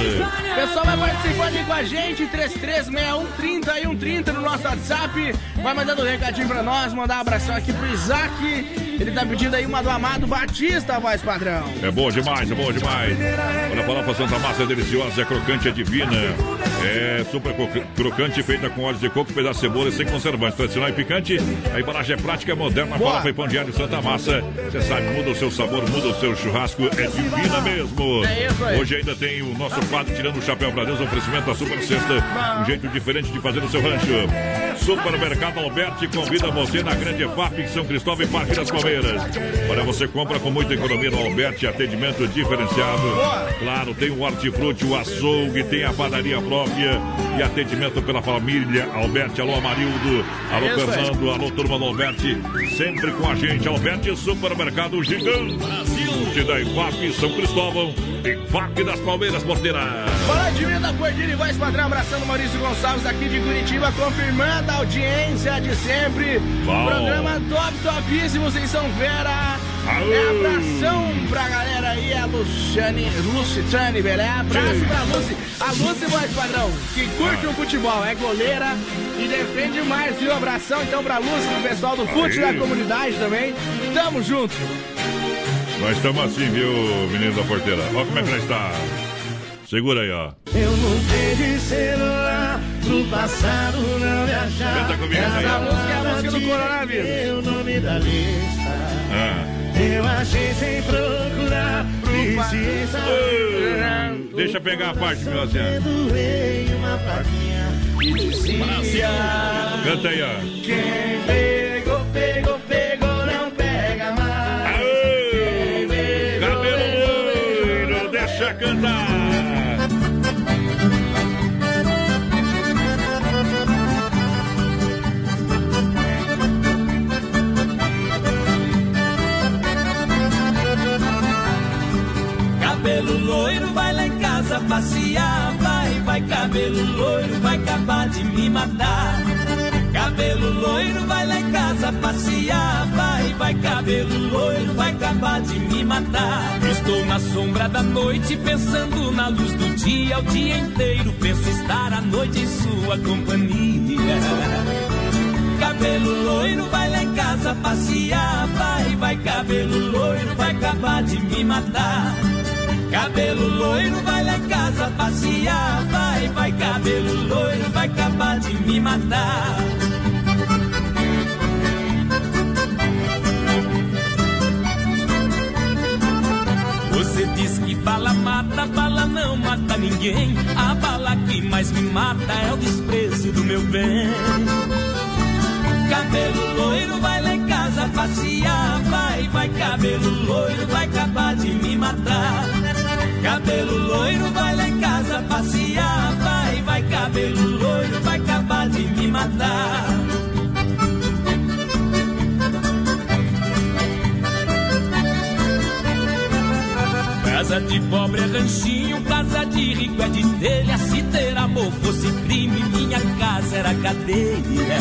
Pessoal, vai participando aí com a gente, 336130 e 130 no nosso WhatsApp. Vai mandando um recadinho pra nós, mandar um abração aqui pro Isaac. Ele tá pedindo aí uma do Amado Batista, voz padrão. É bom demais, é bom demais. Olha, a farofa Santa Massa é deliciosa, é crocante, é divina. É super cro- crocante, feita com óleos de coco, pedaço de cebola e sem conservantes. Tradicional e picante. A embalagem é prática, é moderna. Boa. Farofa e pão diário Santa Massa. Você sabe, muda o seu sabor, muda o seu churrasco. É divina mesmo. É isso aí. Hoje ainda tem o nosso quadro Tirando o Chapéu pra Deus, oferecimento da Super Sexta. Um jeito diferente de fazer o seu rancho. Supermercado Alberti convida você na Grande FAP em São Cristóvão e Parque das Palmeiras. Olha, você compra com muita economia no Alberti, atendimento diferenciado. Claro, tem o hortifruti, o açougue, tem a padaria própria e atendimento pela família Alberti. Alô, Amarildo. Alô, aí. Fernando. Alô, turma do Alberti. Sempre com a gente. Alberti Supermercado Gigante. Brasil. Da IFAP São Cristóvão. IFAP das Palmeiras, Porteira. Fala de vida, Cordilha e voz padrão, abraçando Maurício Gonçalves aqui de Curitiba, confirmando a audiência de sempre. Bom. Programa top, topíssimos em São Vera. É abração pra galera aí, a Luciane, Lucitane, beleza? Abraço Sim. pra Lucy. A Lucy, voz padrão, que curte o futebol, é goleira e defende mais, viu? Abração então pra Lucy, pro pessoal do fute da comunidade também. Tamo junto. Nós estamos assim, viu, menino da porteira? Olha como é que nós está. Segura aí, ó. Eu mudei de celular pro passado não achar. Canta comigo essa aí. Essa música é a música do coronavírus. O nome da lista. Ah. Eu achei sem procurar. Ô, Deixa eu pegar a parte, meu assim. Que dizia. Canta aí, ó. Quem pegou, pegou, pegou, não pega mais. Pegou, Cabelo loiro, deixa cantar. Vai, vai, cabelo loiro, vai acabar de me matar. Cabelo loiro, vai lá em casa passear. Vai, vai, cabelo loiro, vai acabar de me matar. Estou na sombra da noite, pensando na luz do dia. O dia inteiro penso estar à noite em sua companhia. Cabelo loiro, vai lá em casa passear. Vai, vai, cabelo loiro, vai acabar de me matar. Cabelo loiro, vai lá em casa passear. Vai, vai, cabelo loiro, vai acabar de me matar. Você diz que bala mata, bala não mata ninguém. A bala que mais me mata é o desprezo do meu bem. Cabelo loiro, vai lá em casa passear. Vai, vai, cabelo loiro, vai acabar de me matar cabelo loiro, vai lá em casa passear. Vai, vai, cabelo loiro, vai acabar de me matar. Casa de pobre é ranchinho, casa de rico é de telha. Se ter amor fosse crime, minha casa era cadeia.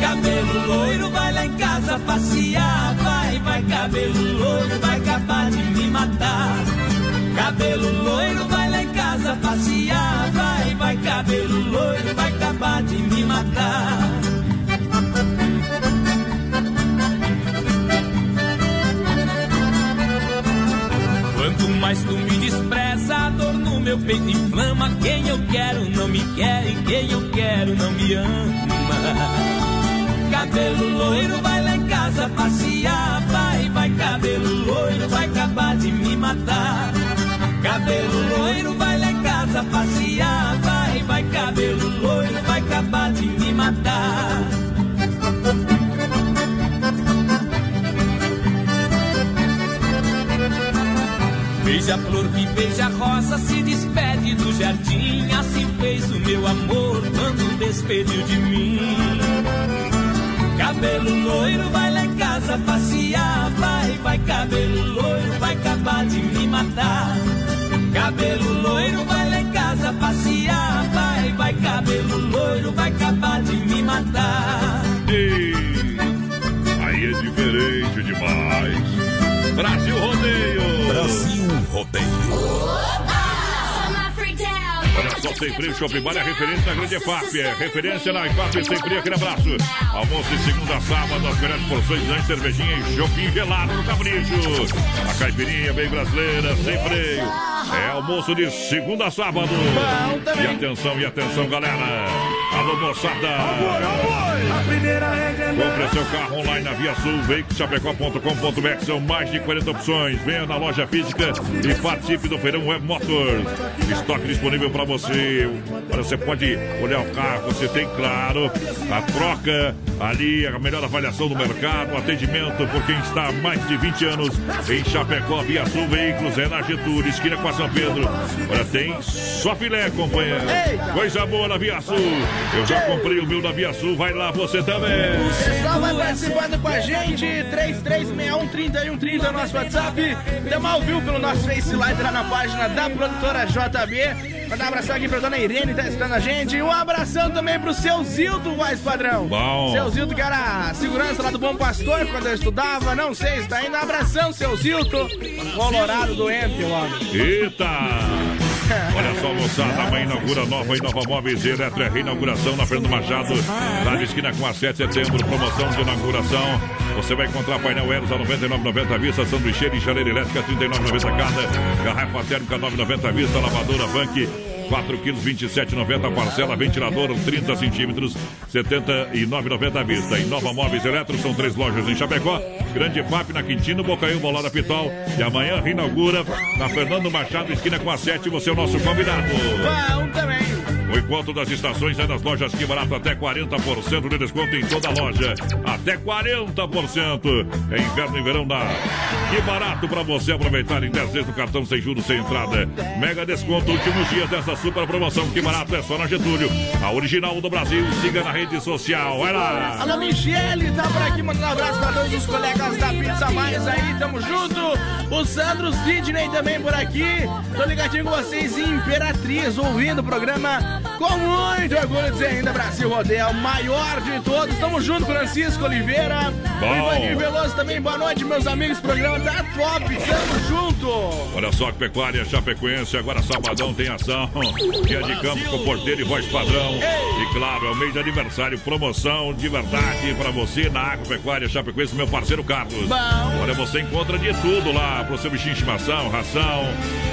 Cabelo loiro, vai lá em casa passear. Vai, vai, cabelo loiro, vai acabar de me matar. Cabelo loiro, vai lá em casa passear. Vai, vai, cabelo loiro, vai acabar de me matar. Quanto mais tu me despreza, a dor no meu peito inflama. Quem eu quero não me quer e quem eu quero não me ama. Cabelo loiro, vai lá em casa passear. Vai, vai, cabelo loiro, vai acabar de me matar. Cabelo loiro, vai lá em casa passear. Vai, vai, cabelo loiro, vai acabar de me matar. Beija-flor que beija rosa se despede do jardim. Assim fez o meu amor quando despediu de mim. Cabelo loiro, vai lá em casa passear. Vai, vai, cabelo loiro, vai acabar de me matar. Cabelo loiro, vai lá em casa passear. Vai, vai, cabelo loiro, vai acabar de me matar. Ei, aí é diferente demais. Brasil Rodeio. Brasil Rodeio. Olha só, Sem Frio Shopping Bar é referência na Grande EFAP. É referência na EFAP Sem Frio, aquele abraço. Almoço de segunda a sábado, as melhores porções de cervejinha e shopping gelado no Capricho. A caipirinha bem brasileira, sem freio. É almoço de segunda a sábado. E atenção, e atenção, galera. Alô, moçada. A primeira regra Compre seu carro online na Via Sul, veiculoschapecó.com.br. São mais de 40 opções. Venha na loja física e participe do Feirão Web Motors. Estoque disponível para você. Olha, você pode olhar o carro, você tem, claro, a troca ali, a melhor avaliação do mercado, o atendimento por quem está há mais de 20 anos em Chapecó, Via Sul Veículos, é na Getúlio, esquina com a São Pedro. Olha, tem só filé, companheiro. Coisa boa na Via Sul. Eu já comprei o meu na Via Sul, vai lá você também. Pessoal, vai participando com a gente. 3361-3130 é o nosso WhatsApp. Estamos ao vivo pelo nosso Face Live lá na página da produtora JB. Mandar abração aqui pra dona Irene, tá escutando a gente. E um abração também pro seu Zildo, voz padrão. Bom. Seu Zildo, que era segurança lá do Bom Pastor quando eu estudava. Não sei se tá indo. Um abração, seu Zildo. Colorado doente, homem. Eita! Olha só, moçada, amanhã inaugura nova Inova Móveis e Eletro, é reinauguração na Fernando Machado, lá na esquina com a 7 de setembro, promoção de inauguração. Você vai encontrar painel Eros a 99,90 à vista, sanduicheira e chaleira elétrica 39,90 cada, garrafa térmica 9,90 à vista, lavadora Bank 4 quilos 27,90 parcela, ventilador 30 centímetros 79,90 à vista. Em Nova Móveis Eletro são três lojas em Chapecó, Grande FAP na Quintino, Bocaiúva, Bolada Pitol. E amanhã reinaugura na Fernando Machado, esquina com a 7. Você é o nosso convidado. Bom também. O encontro das estações é nas lojas Que Barato, até 40% de desconto em toda a loja. Até 40%. É inverno e verão da Que Barato para você aproveitar em 10 vezes no cartão sem juros, sem entrada. Mega desconto, últimos dias dessa super promoção. Que Barato é só na Getúlio. A original do Brasil. Siga na rede social. Vai lá. Alô, Michele, tá por aqui, mandando um abraço pra todos os colegas da Pizza Mais aí, tamo junto. O Sandro Sidney também por aqui. Tô ligadinho com vocês Imperatriz, ouvindo o programa com muito orgulho dizer ainda Brasil Rodeio, o maior de todos. Tamo junto, Francisco Oliveira. Bom. O Ivanir Veloso também, boa noite, meus amigos. Programa tá top, tamo junto. Olha só que pecuária Chapecoense, agora sabadão tem ação. Dia de campo com porteiro e voz padrão. E claro, é o mês de aniversário, promoção de verdade pra você na Agropecuária Chapecoense, meu parceiro Carlos. Olha, você encontra de tudo lá pro seu bichinho de estimação, ração,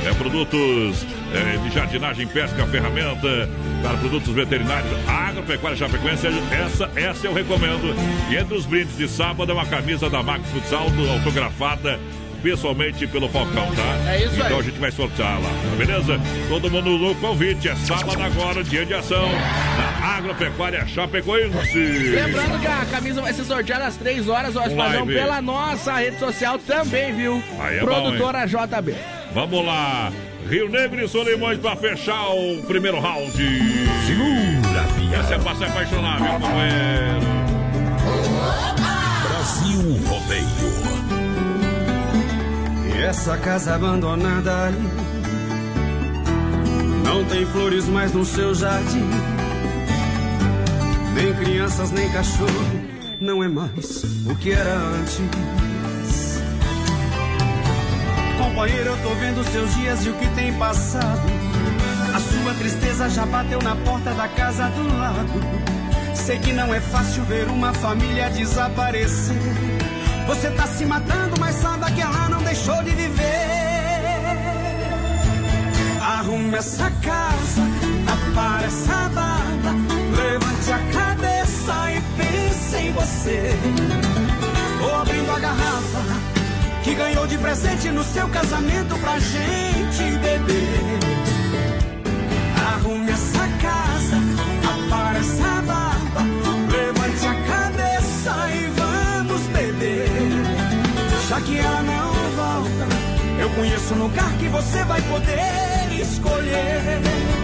é, produtos é, de jardinagem, pesca, ferramenta, para produtos veterinários. Agropecuária Chapecoense, essa, essa eu recomendo. E entre os brindes de sábado é uma camisa da Max Futsal autografada pessoalmente pelo Falcão, tá? É isso então aí. a gente vai sortear lá, tá beleza? Todo mundo no convite, é sábado agora, dia de ação, na Agropecuária Chapecoense. Lembrando que a camisa vai ser sorteada às 3 horas, ó, pela nossa rede social também, viu? Aí é bom, Produtora JB. Vamos lá, Rio Negro e Solimões pra fechar o primeiro round. Segura, Essa é pra se apaixonar, meu companheiro. Brasil Rodeio. essa casa abandonada ali. Não tem flores mais no seu jardim. Nem crianças, nem cachorro. Não é mais o que era antes. Companheiro, eu tô vendo seus dias e o que tem passado. A sua tristeza já bateu na porta da casa do lado. Sei que não é fácil ver uma família desaparecer. Você tá se matando, mas sabe que ela não deixou de viver. Arrume essa casa, apare essa barba, levante a cabeça e pense em você. Vou abrindo a garrafa que ganhou de presente no seu casamento pra gente beber. Arrume essa casa, apare essa barba, levante a cabeça e vamos beber. Já que ela não volta, eu conheço um lugar que você vai poder escolher.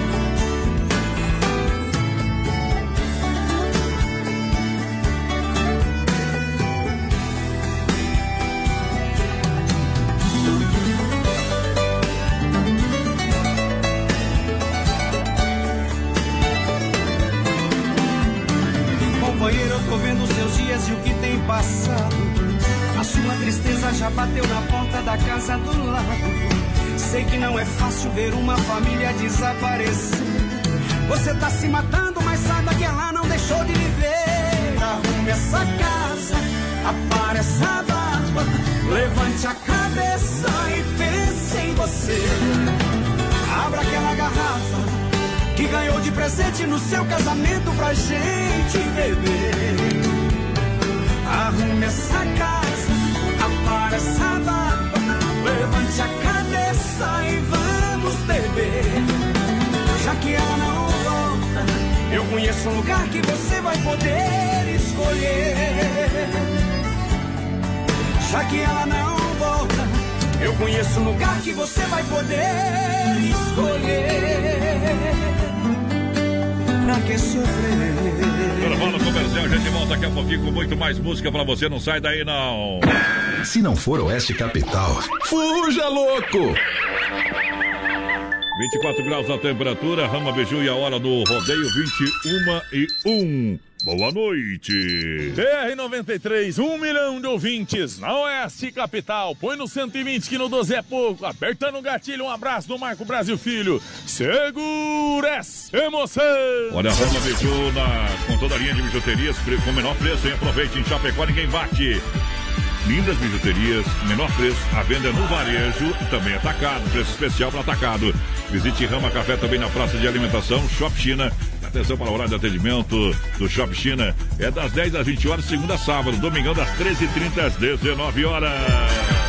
Tô vendo seus dias e o que tem passado. A sua tristeza já bateu na porta da casa do lado. Sei que não é fácil ver uma família desaparecer. Você tá se matando, mas saiba que ela não deixou de viver. Arrume essa casa, apare essa barba, levante a cabeça e pense em você. Abra aquela garrafa que ganhou de presente no seu casamento pra gente beber. Arrume essa casa, apare essa barba, levante a cabeça e vamos beber. Já que ela não volta, eu conheço um lugar que você vai poder escolher. Já que ela não volta, eu conheço um lugar que você vai poder escolher. Pra que sofrer? Intervalo comercial, a gente volta daqui a pouquinho com muito mais música pra você. Não sai daí, não. Se não for Oeste Capital, Fuja, louco! 24 graus a temperatura, Rama Biju e a hora do rodeio, 21 e 1. Boa noite. BR-93, um milhão de ouvintes na Oeste Capital. Põe no 120 que no 12 é pouco. Apertando o gatilho, um abraço do Marco Brasil Filho. Segura essa emoção. Olha a Rama Biju na, com toda a linha de bijuterias com menor preço, hein? Aproveite em Chapecó, ninguém bate. Lindas bijuterias, menor preço, a venda é no varejo e também atacado, preço especial para atacado. Visite Rama Café também na praça de alimentação, Shop China. Atenção para o horário de atendimento do Shop China. É das 10 às 20 horas, segunda a sábado, domingão das 13h30 às 19 horas.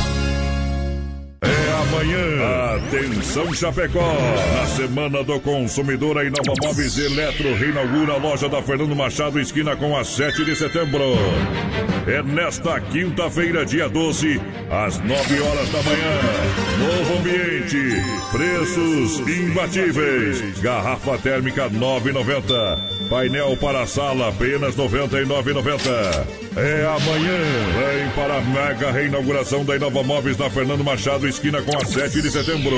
Amanhã. Atenção Chapecó. Na Semana do Consumidor, a Inova Móveis Eletro reinaugura a loja da Fernando Machado, esquina com a 7 de setembro. É nesta quinta-feira, dia 12, às 9 horas da manhã. Novo ambiente, preços imbatíveis. Garrafa térmica 9,90. Painel para a sala apenas 99,90. É amanhã. Vem para a mega reinauguração da Inova Móveis na Fernando Machado, esquina com a 7 de setembro.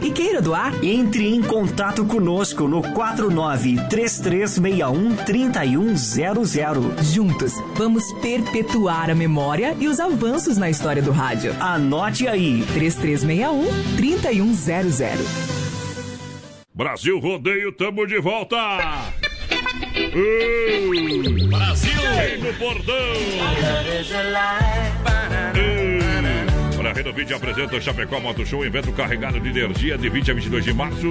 e queira doar, entre em contato conosco no 49 3361 3100. Juntos, vamos perpetuar a memória e os avanços na história do rádio. Anote aí: 3361 3100. Brasil Rodeio, tamo de volta! Uh, Brasil! Vem no bordão! A Renovide apresenta Chapecó Moto Show, evento carregado de energia de 20 a 22 de março.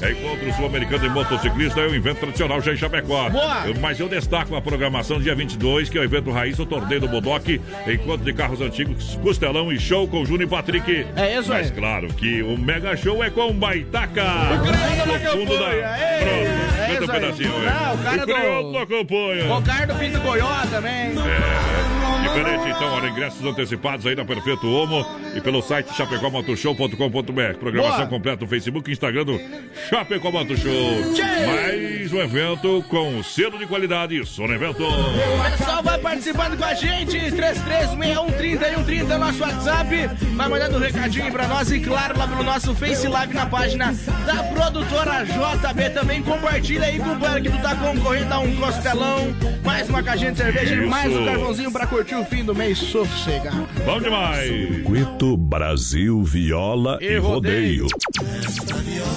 É encontro sul-americano de motociclista, é um evento tradicional já em Chapecó. Boa. Mas eu destaco a programação dia 22, que é o evento Raiz, o torneio do Bodoc, encontro de carros antigos, Costelão e show com Júnior e Patrick. É isso aí. Mas claro que o mega show é com Baitaca. O crioulo da fundo da... campanha, ei, Pronto, é um pedacinho. Não, o cara o do- da campanha. O cara do Pinto Goió também. É, diferente então, olha, ingressos antecipados aí na Perfeito Homo e pelo site chapecomotoshow.com.br. Programação Boa. completa no Facebook e Instagram do Chapecó Moto Show. Mais um evento com selo de qualidade. Só no evento. O pessoal vai participando com a gente, 336130 é nosso WhatsApp. Vai mandando um recadinho pra nós e, claro, lá pelo nosso Face Live na página da produtora JB. Também compartilha aí, companheiro, que tu tá concorrendo a um costelão, mais uma caixinha de cerveja e Isso. mais um carvãozinho pra curtir o fim do mês sossegado. Bom demais. Circuito Brasil Viola e, E Rodeio.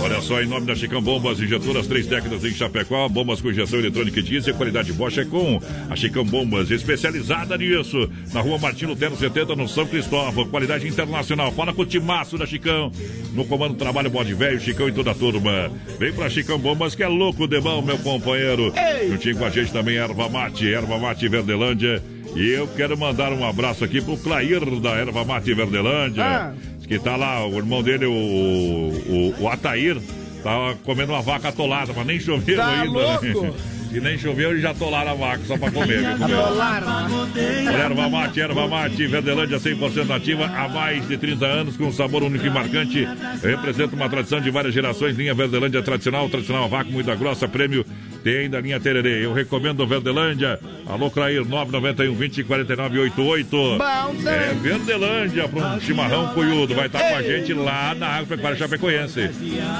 Olha só, em nome da Chicão Bombas, injetoras, três décadas em Chapecó, bombas com injeção eletrônica e diesel, qualidade Bosch é com a Chicão Bombas, especializada nisso, na rua Martim Lutero 70, no São Cristóvão, qualidade internacional. Fala com o Timaço da Chicão, no comando do trabalho Bode Velho, Chicão e toda a turma. Vem pra Chicão Bombas, que é louco de bom, meu companheiro. Juntinho com a gente também, Erva Mate, Erva Mate Verdelândia. E eu quero mandar um abraço aqui pro Clair da Erva Mate Verdelândia. Ah. Que tá lá, o irmão dele, o, o, o Atair, tava comendo uma vaca atolada, mas nem choveu Tá ainda. louco? [laughs] Né? E nem choveu e já atolaram a vaca só pra comer. Atolaram. Olha, Erva mate, erva mate, Verdelândia 100% ativa há mais de 30 anos, com um sabor único e marcante. Representa uma tradição de várias gerações. Linha Verdelândia tradicional, tradicional a vácuo, muita grossa, prêmio tem da linha Tererê. Eu recomendo Verdelândia. Alô, Clair, 991 20 49 88. Bom É Verdelândia para um chimarrão cuiudo. Vai estar com a gente lá na Agropecuária Chapecoense.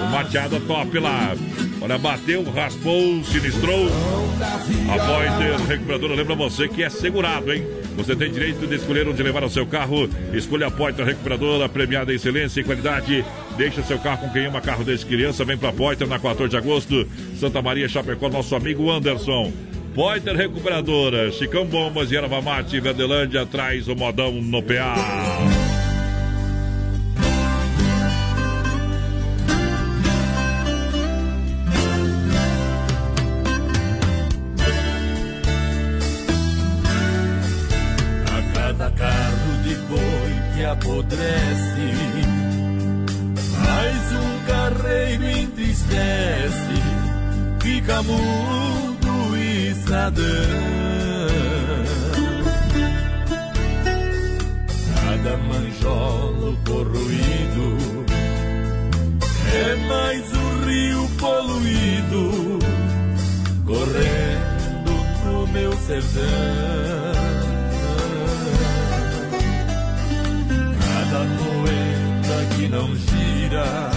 O mateado top lá. Olha, bateu, raspou, sinistrou. A Pointer Recuperadora lembra você que é segurado, hein? Você tem direito de escolher onde levar o seu carro. Escolha a Pointer Recuperadora, premiada em excelência e qualidade. Deixa seu carro com quem ama carro desde criança. Vem pra Pointer na 14 de agosto. Santa Maria, Chapecó, nosso amigo Anderson. Pointer Recuperadora, Chicão Bombas e Erva Mate, Verdelândia, traz o modão no PA. Apodrece, mais um carreiro entristece, fica mudo e estradão. Cada manjolo corroído é mais um rio poluído correndo no meu sertão. Não gira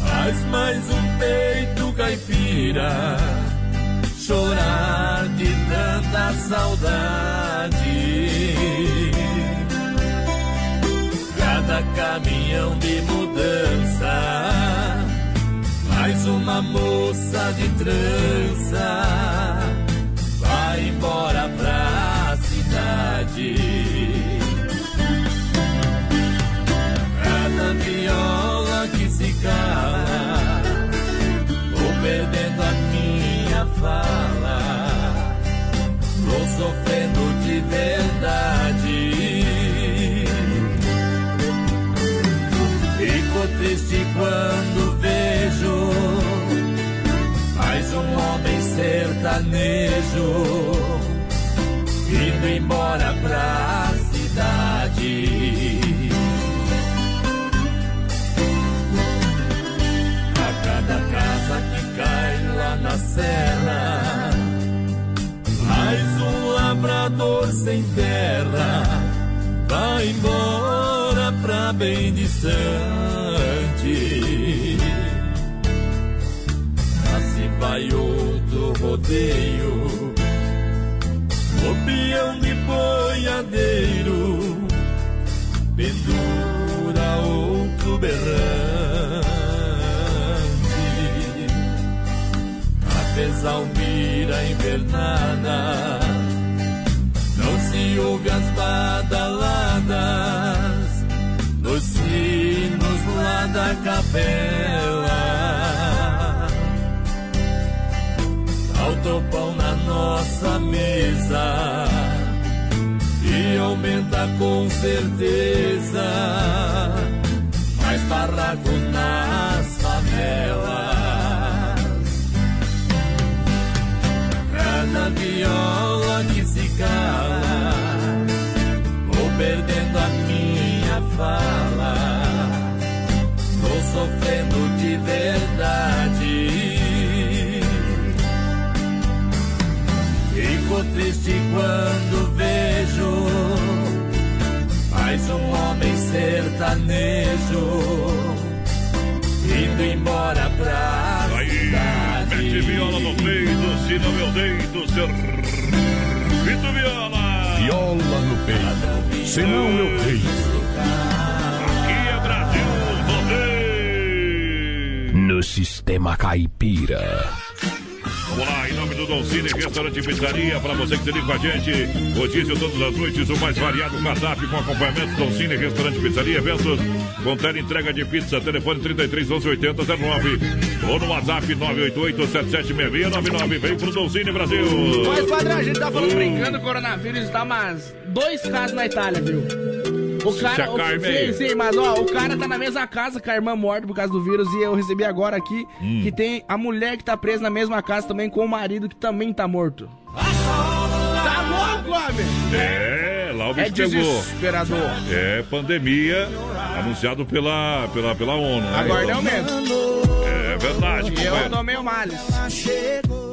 faz mais um peito caipira chorar de tanta saudade. Cada caminhão de mudança mais uma moça de trança vai embora pra cidade. Que se cala, vou perdendo a minha fala, vou sofrendo de verdade. Fico triste quando vejo mais um homem sertanejo indo embora serra, mais um labrador sem terra vai embora pra bem distante. Assim vai outro rodeio, o peão de boiadeiro, pendura outro berrante. A pesalmira invernada, não se ouve as badaladas nos sinos lá da capela. Falta o pão na nossa mesa e aumenta com certeza mais barracos nas favelas. Viola que se cala, vou perdendo a minha fala, vou sofrendo de verdade. Fico triste quando vejo mais um homem sertanejo indo embora pra cidade. Mete viola no peito, se não eu deito, servido viola. Viola no peito, senão eu deito. Aqui é Brasil Rodeio. No sistema caipira. Vamos lá, em nome do Doncini, restaurante e pizzaria, para você que se liga com a gente. Rodízio todas as noites, o mais variado cardápio com acompanhamento. Doncini, restaurante e pizzaria, eventos tela entrega de pizza. Telefone 33 11 80 09 ou no WhatsApp 988 776699. Vem pro Doncini Brasil. Mas, padrão, a gente tá falando brincando, o coronavírus tá mas dois casos na Itália, viu? O cara. O- Carmen sim, sim, mas ó, o cara tá na mesma casa com a irmã morta por causa do vírus e eu recebi agora aqui Hum. que tem a mulher que tá presa na mesma casa também com o marido que também tá morto. Tá louco, homem? É, É bicho pegou. desesperador. É pandemia anunciado pela, pela, pela ONU. né? Agora é o Então, mesmo. É verdade, Eu companheiro. tomei o males.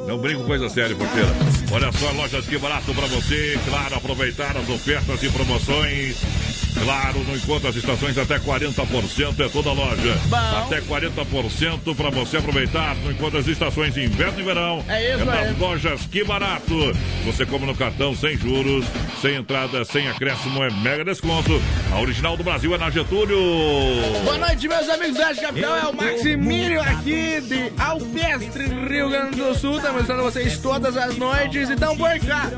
Não brinco com coisa séria, porteira. Olha só, lojas que barato pra você. Claro, aproveitar as ofertas e promoções. Claro, não encontra as estações até 40%, é toda loja. Até 40% pra você aproveitar. Não encontra as estações inverno e verão. É isso nas aí. lojas que barato. Você come no cartão sem juros, sem entrada, sem acréscimo, é mega desconto. A original do Brasil é na Getúlio. Boa noite, meus amigos da Capital. É o Maximínio aqui de Alpestre, Rio Grande do Sul. Estamos estando vocês todas as noites. Então, por cá.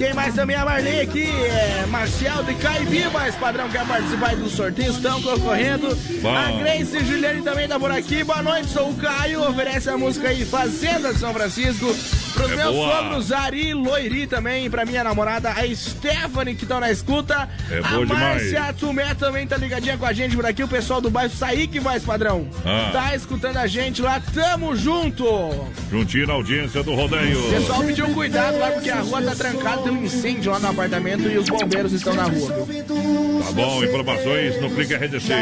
Quem mais também é a Marlene aqui? É Marcial de Caibibas. Padrão quer participar aí dos sorteios. Estão concorrendo. Bom. A Grace e Juliane também tá por aqui. Boa noite, sou o Caio. Oferece a música aí Fazenda de São Francisco. Pros É meus boa. sogros Ari Loiri também. Pra minha namorada, a Stephanie, que estão na escuta. É a. Márcia Tumé também tá ligadinha com a gente por aqui. O pessoal do bairro Saíque mais padrão. Ah. Tá escutando a gente lá. Tamo junto. Juntinho na audiência do rodeio. O pessoal pediu cuidado lá porque a rua tá trancada. Tem um incêndio lá no apartamento e os bombeiros estão na rua. Tá bom, informações no Clique RDC.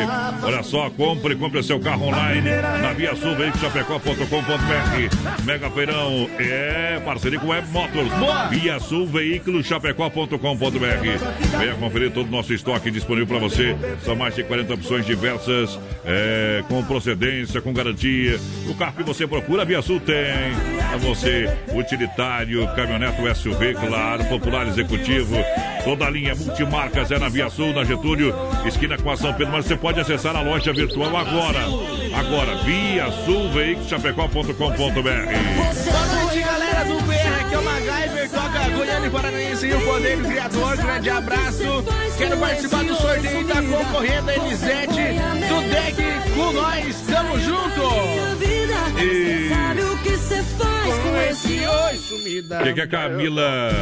Olha só, compre, compre seu carro online na Via Sul, Chapecó.com.br. Mega Feirão é parceria com Web Motors. Via Sul, veículo Chapecó.com.br. Venha conferir todo o nosso estoque disponível para você. São mais de 40 opções diversas, é, com procedência, com garantia. O carro que você procura, a Via Sul tem. Para você, utilitário, caminhonete SUV, claro, popular executivo. Toda a linha multimarcas é na Via Sul, na Getúlio, esquina com a São Pedro. Mas você pode acessar a loja virtual agora. Agora, Via Sul, veículo Chapecó.com.br. Boa noite, galera do BR. Aqui é o MacGyver, toca Goiânia Paranaense e o Poder do Criador. Grande abraço. Quero participar do sorteio da concorrendo a Elisete do deck com nós. Tamo junto. E... Com esse oi sumida. O que, que a Camila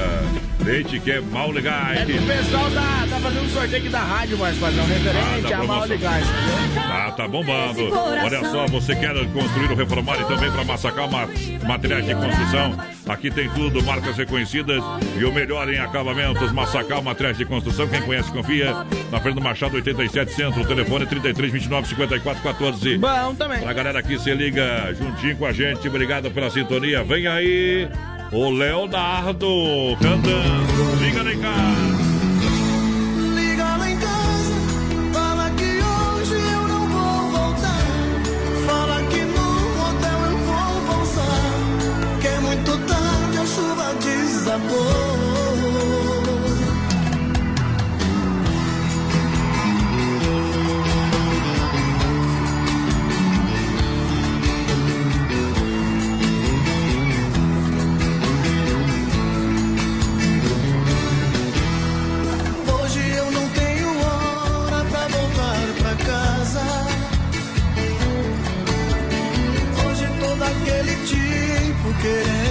Leite quer mal ligar? É que o pessoal tá, tá fazendo um sorteio aqui da rádio, mais padrão, referente Ah, tá a mal ligar. Ah, tá bombando. Olha só, você quer construir ou reformar e também para massacar ma materiais de construção? Aqui tem tudo, marcas reconhecidas e o melhor em acabamentos. Massacal Materiais de Construção, quem conhece, confia. Na frente do Machado 87 Centro, o telefone 33 29 54 14. Bom também. Pra galera que se liga juntinho com a gente, obrigado pela sintonia. Vem aí o Leonardo cantando. Liga lá Good.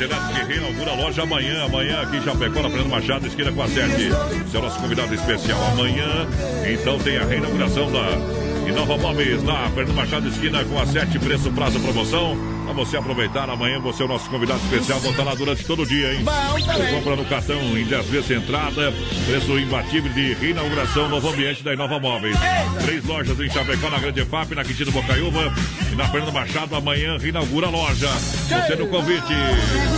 Elétricos que reinaugura a loja amanhã. Amanhã aqui em Chapecó, na Fernando Machado, esquina com a 7. Esse é nosso convidado especial. Amanhã, então, tem a reinauguração da e Nova Móveis, lá, Fernando Machado, esquina com a 7, preço, prazo, promoção. Pra você aproveitar, amanhã você é o nosso convidado especial. Vou estar lá durante todo o dia, hein? Bom também. compra no cartão em 10 vezes entrada. Preço imbatível de reinauguração, novo ambiente da Inova Móveis. Três lojas em Chapecó, na Grande FAP, na Quintino Bocaiúva e na Fernando Machado. Amanhã reinaugura a loja. Você no convite.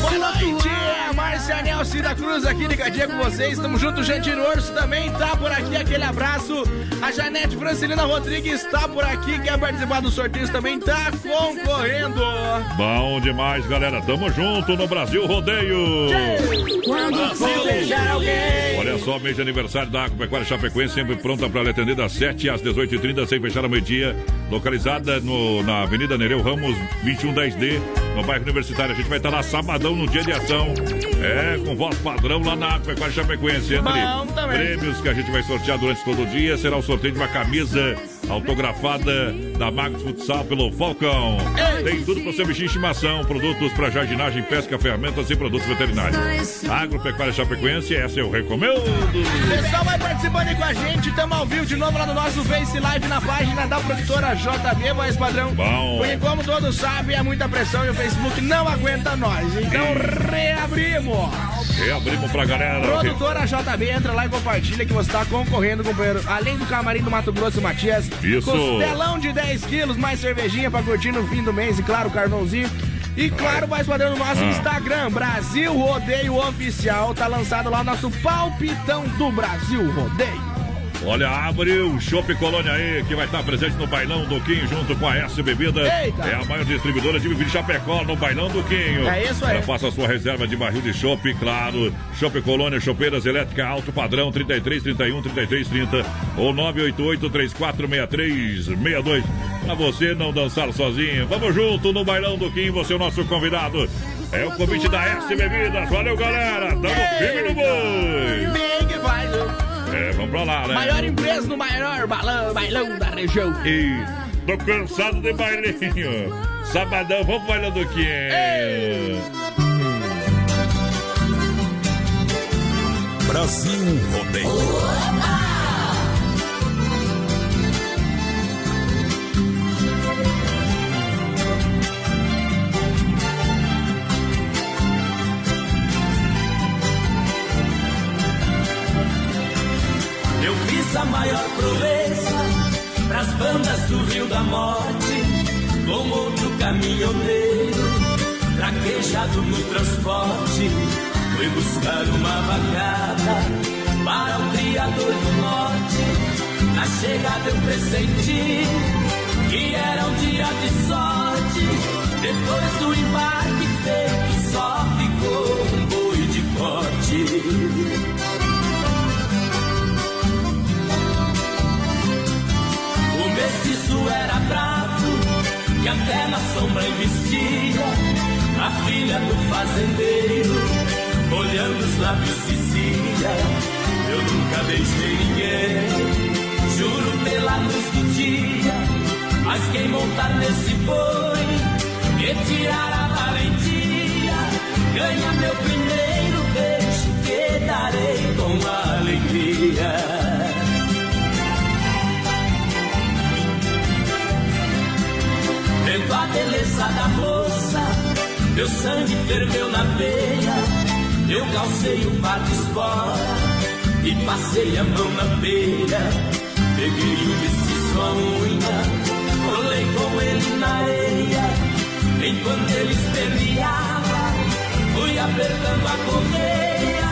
Boa noite, Márcia Nelson da Cruz aqui ligadinha com vocês. Tamo junto, gente no Urso também tá por aqui. Aquele abraço. A Janete Francilina Rodrigues tá por aqui. Quer participar dos sorteios também? Tá concorrendo. Bom demais, galera. Tamo junto no Brasil Rodeio. Quando for beijar alguém. Olha só, mês de aniversário da Agropecuária Chapecoense, sempre pronta para lhe atender das 7 às 18h30, sem fechar ao meio-dia. Localizada no, na Avenida Nereu Ramos, 2110D, no bairro Universitário. A gente vai estar lá sabadão no dia de ação. É, com voz padrão lá na Agropecuária Chapecoense. Entre prêmios que a gente vai sortear durante todo o dia, será o sorteio de uma camisa autografada da Max Futsal pelo Falcão. Tem tudo para seu bichinho de estimação, produtos para jardinagem, pesca, ferramentas e produtos veterinários. Agropecuária Chapecoense, essa eu recomendo. Pessoal, vai participando aí com a gente. Tamo ao vivo de novo lá no nosso Face Live na página da produtora JB, voz padrão. Bom. Porque, como todos sabem, é muita pressão e o Facebook não aguenta nós. Então, reabrimos. Reabrimos pra galera. Produtora JB, entra lá e compartilha que você tá concorrendo, companheiro. Além do camarim do Mato Grosso Matias. Isso. Costelão de 10 quilos, mais cervejinha pra curtir no fim do mês. E claro, carvãozinho. E claro, vai padrão no nosso Ah. Instagram, Brasil Rodeio Oficial. Tá lançado lá o nosso palpitão do Brasil Rodeio. Olha, abre o Chopp Colônia aí, que vai estar presente no Bailão do Quinho, junto com a S Bebida. Eita. É a maior distribuidora de bebida de Chapecó no Bailão do Quinho. É isso aí. Ela faça a sua reserva de barril de chopp, claro. Chopp Colônia, chopeiras elétrica alto padrão, 33, 31, 33, 30 ou 988 3463 62. Pra você não dançar sozinho. Vamos junto no Bailão do Quinho, você é o nosso convidado. É o convite da S Bebidas. Valeu, galera. Tamo firme no boi. Que? É, vamos pra lá, né? Maior empresa no maior balão, bailão da região. E tô cansado de bailinho. Sabadão, vamos pro bailão do Quinho. Brasil Rodeio. Fiz a maior proeza pras bandas do Rio da Morte, com outro caminhoneiro, traquejado no transporte. Fui buscar uma vacada para o Criador do Norte. Na chegada eu pressenti que era um dia de sorte. Depois do embarque feito, só ficou um boi de corte. Na sombra investia. A filha do fazendeiro, olhando os lábios dizia: Eu nunca beijei ninguém, juro pela luz do dia. Mas quem montar nesse boi e tirar a valentia, ganha meu primeiro beijo que darei com alegria. Vendo a beleza da moça, meu sangue ferveu na veia. Eu calcei o par de espora e passei a mão na beira. Peguei o mestiço à unha, rolei com ele na areia. Enquanto ele esperneava, fui apertando a correia.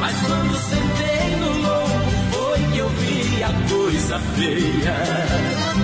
Mas quando sentei no lombo, foi que eu vi a coisa feia.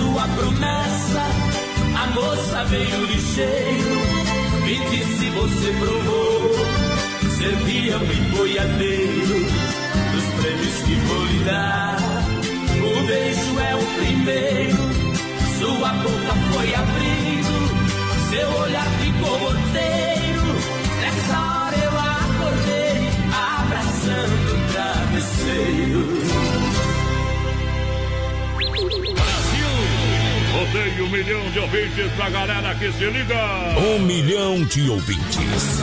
Uma promessa. A moça veio ligeiro, me disse você provou. Servia um boiadeiro dos prêmios que vou lhe dar. O beijo é o primeiro, sua boca foi abrindo, seu olhar ficou morteiro. Nessa hora eu acordei, abraçando o travesseiro. Rodeio um milhão de ouvintes pra galera que se liga. Um milhão de ouvintes.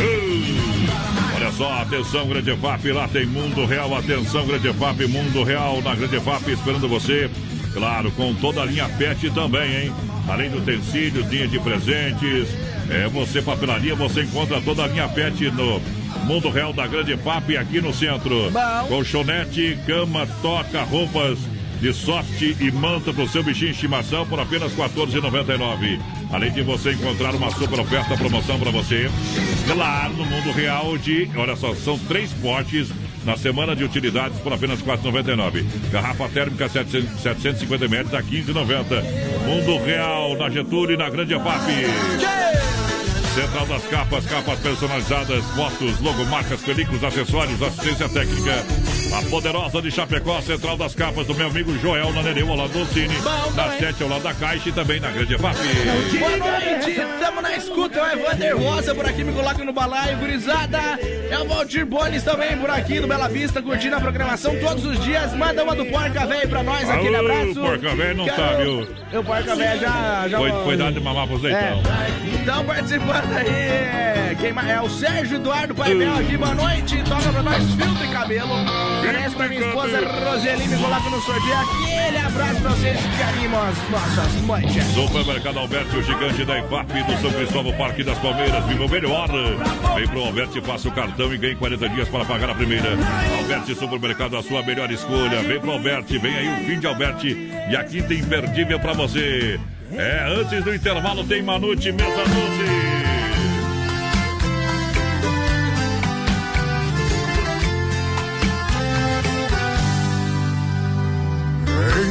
Uh, Olha só, atenção, Grande FAP, lá tem Mundo Real, atenção, Grande FAP, Mundo Real na Grande FAP esperando você. Claro, com toda a linha PET também, hein? Além do utensílios, linha de presentes, é você papelaria, você encontra toda a linha PET no Mundo Real da Grande FAP aqui no centro. Colchonete, cama, toca, roupas de soft e manta para o seu bichinho de estimação por apenas R$ 14,99. Além de você encontrar uma super oferta promoção para você. Claro, no mundo real de. Olha só, são três potes na semana de utilidades por apenas R$ 4,99. Garrafa térmica 700 750 ml a R$ 15,90. Mundo real na Getúlio e na Grande FAP. Central das Capas, capas personalizadas, fotos, logomarcas, películas, acessórios, assistência técnica. A poderosa de Chapecó, Central das Capas, do meu amigo Joel na Nereu, ao lado do Cine. Na 7 ao lado da Caixa e também na Grande FAP. Boa noite, tamo na escuta, é o Evander Rosa por aqui, me coloca no balaio, gurizada. É o Valdir Bones também por aqui do Bela Vista, curtindo a programação todos os dias. Manda uma do Porca Velho pra nós, aquele Alô, abraço. Porca Velho não Quero- tá, viu? O Porca Velho já... já Foi, foi dado de mamar pros leitão. É. Então, participando aí, quem mais? É o Sérgio Eduardo Paimel aqui, boa noite. Toca pra nós filtro e cabelo. Oferece pra minha esposa Roseli, me coloca no sorteio. Aquele abraço pra vocês que animam as nossas noites. Supermercado Alberti, o gigante da IFAP do São Cristóvão, Parque das Palmeiras. Viva o melhor! Vem pro Alberti, faça o cartão e ganhe 40 dias para pagar a primeira. Alberti Supermercado, a sua melhor escolha. Vem pro Alberti, vem aí o fim de Alberti e a quinta imperdível para você. É, antes do intervalo tem Manute Mesa Doce.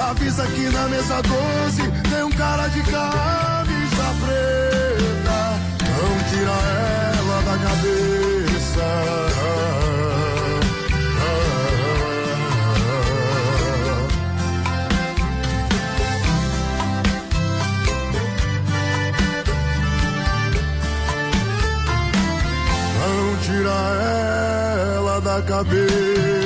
Avisa que na mesa 12 tem um cara de camisa preta Não tira ela da cabeça Não tira ela da cabeça.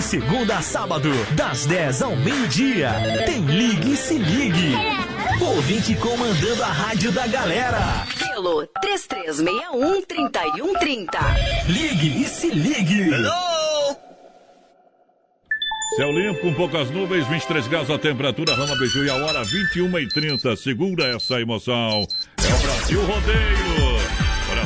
De segunda a sábado, das 10 ao meio-dia. Tem Ligue e Se Ligue. Ouvinte comandando a rádio da galera. Pelo 3361-3130. Ligue e Se Ligue. Céu limpo, com poucas nuvens, 23 graus a temperatura, Rama Beiju e a hora 21 e 30 Segura essa emoção. É o Brasil Rodeio.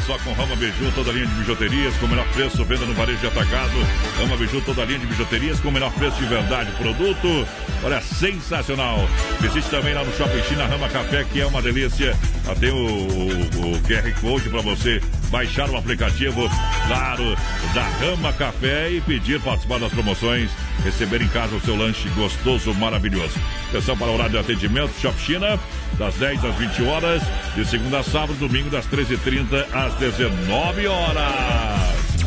Só, com Rama Beiju, toda linha de bijuterias, com o menor preço, venda no varejo de atacado. Rama Beiju, toda linha de bijuterias, com o menor preço de verdade. Produto, olha, sensacional. Visite também lá no Shopping China Rama Café, que é uma delícia. Lá tem o, o- o QR Code para você baixar o aplicativo, claro, da Rama Café e pedir participar das promoções, receber em casa o seu lanche gostoso, maravilhoso. Atenção para o horário de atendimento, Shop China, das 10 às 20 horas, de segunda a sábado, domingo das 13h30 às 19 horas.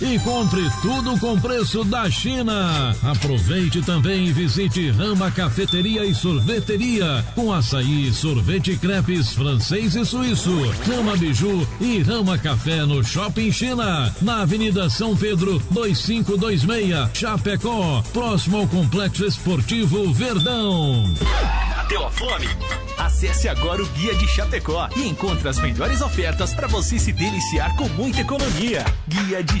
e compre tudo com preço da China. Aproveite também e visite Rama Cafeteria e Sorveteria com açaí, sorvete crepes francês e suíço. Rama Biju e Rama Café no Shopping China, na Avenida São Pedro 2526, Chapecó, próximo ao Complexo Esportivo Verdão. Bateu a fome? Acesse agora o Guia de Chapecó e encontre as melhores ofertas para você se deliciar com muita economia. Guia de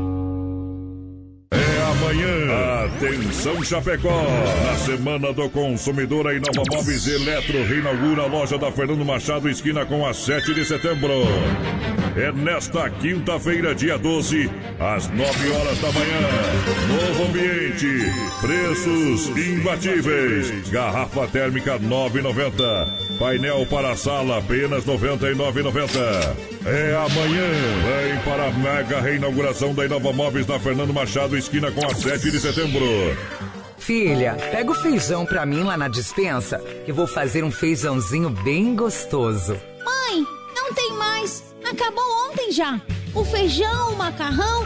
É amanhã. Atenção Chapecó. Na Semana do Consumidor, a Inova Móveis Eletro reinaugura a loja da Fernando Machado, esquina com a 7 de setembro. É nesta quinta-feira, dia 12, às 9 horas da manhã. Novo ambiente. Preços imbatíveis. Garrafa térmica 9,90. Painel para a sala apenas 99,90. É amanhã. Vem para a mega reinauguração da Inova Móveis na Fernando Machado, esquina com a 7 de setembro. Filha, pega o feijão pra mim lá na dispensa, que vou fazer um feijãozinho bem gostoso. Mãe, não tem mais. Acabou ontem já. O feijão, o macarrão,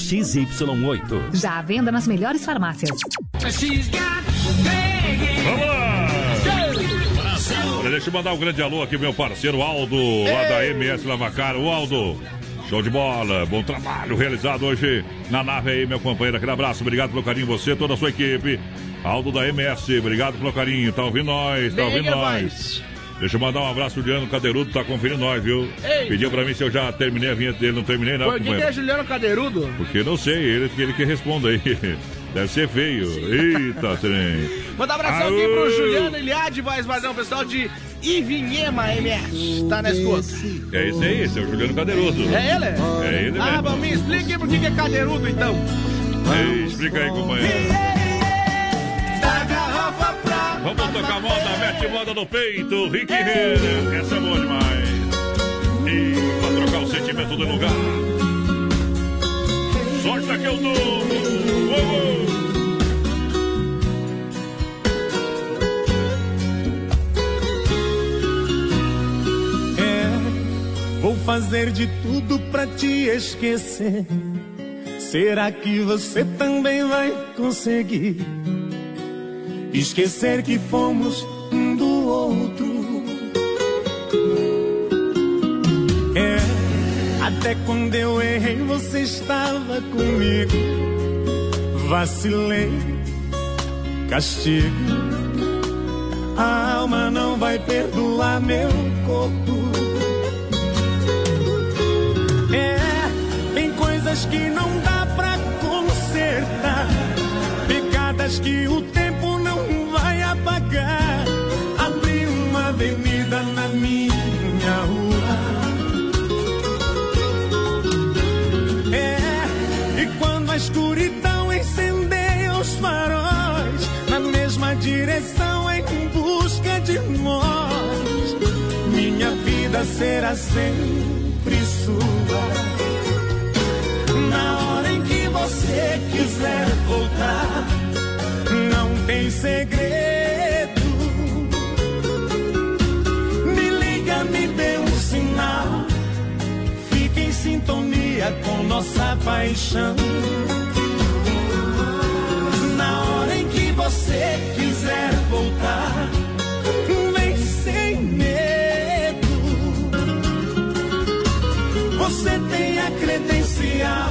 XY8. Já à venda nas melhores farmácias. Vamos lá! Deixa eu mandar um grande alô aqui, meu parceiro Aldo, lá da MS Lavacar. O Aldo, Show de bola, bom trabalho realizado hoje na nave aí, meu companheiro. Aquele abraço, obrigado pelo carinho, você, toda a sua equipe. Aldo da MS, obrigado pelo carinho, tá ouvindo nós, tá ouvindo Liga, nós. Deixa eu mandar um abraço, Juliano Cadeirudo, tá conferindo nós, viu? Ei. Pediu pra mim se eu já terminei a vinheta dele, não terminei não, Por que, é Juliano Cadeirudo? Porque não sei, ele, ele que responda aí. [laughs] Deve ser feio. Eita, trem. Manda um abração Aô. aqui pro Juliano Eliade, fazer um pessoal de Ivinhema MS. Tá na escuta. É esse aí, esse é o Juliano Cadeiroso. É ele? É ele Ah, mesmo. bom, me explique por que que é cadeirudo então. Ei, explica aí, companheiro. Vamos tocar moda, mete moda no peito, Rick Renner. Essa é boa demais. E pra trocar o sentimento do lugar. Sorte que eu dou. É, vou fazer de tudo pra te esquecer. Será que você também vai conseguir esquecer que fomos um do outro? É, até quando eu errei, você estava comigo. Vacilei, castigo. A alma não vai perdoar meu corpo. É, tem coisas que não dá pra consertar. Pecadas que o tempo apagar. Abri uma avenida na minha rua. É, e quando a escuridão incendeia os faróis, na mesma direção em busca de nós, minha vida será sempre sua. Na hora em que você quiser voltar, não tem segredo. Sintonia com nossa paixão. Na hora em que você quiser voltar, vem sem medo. Você tem a credencial,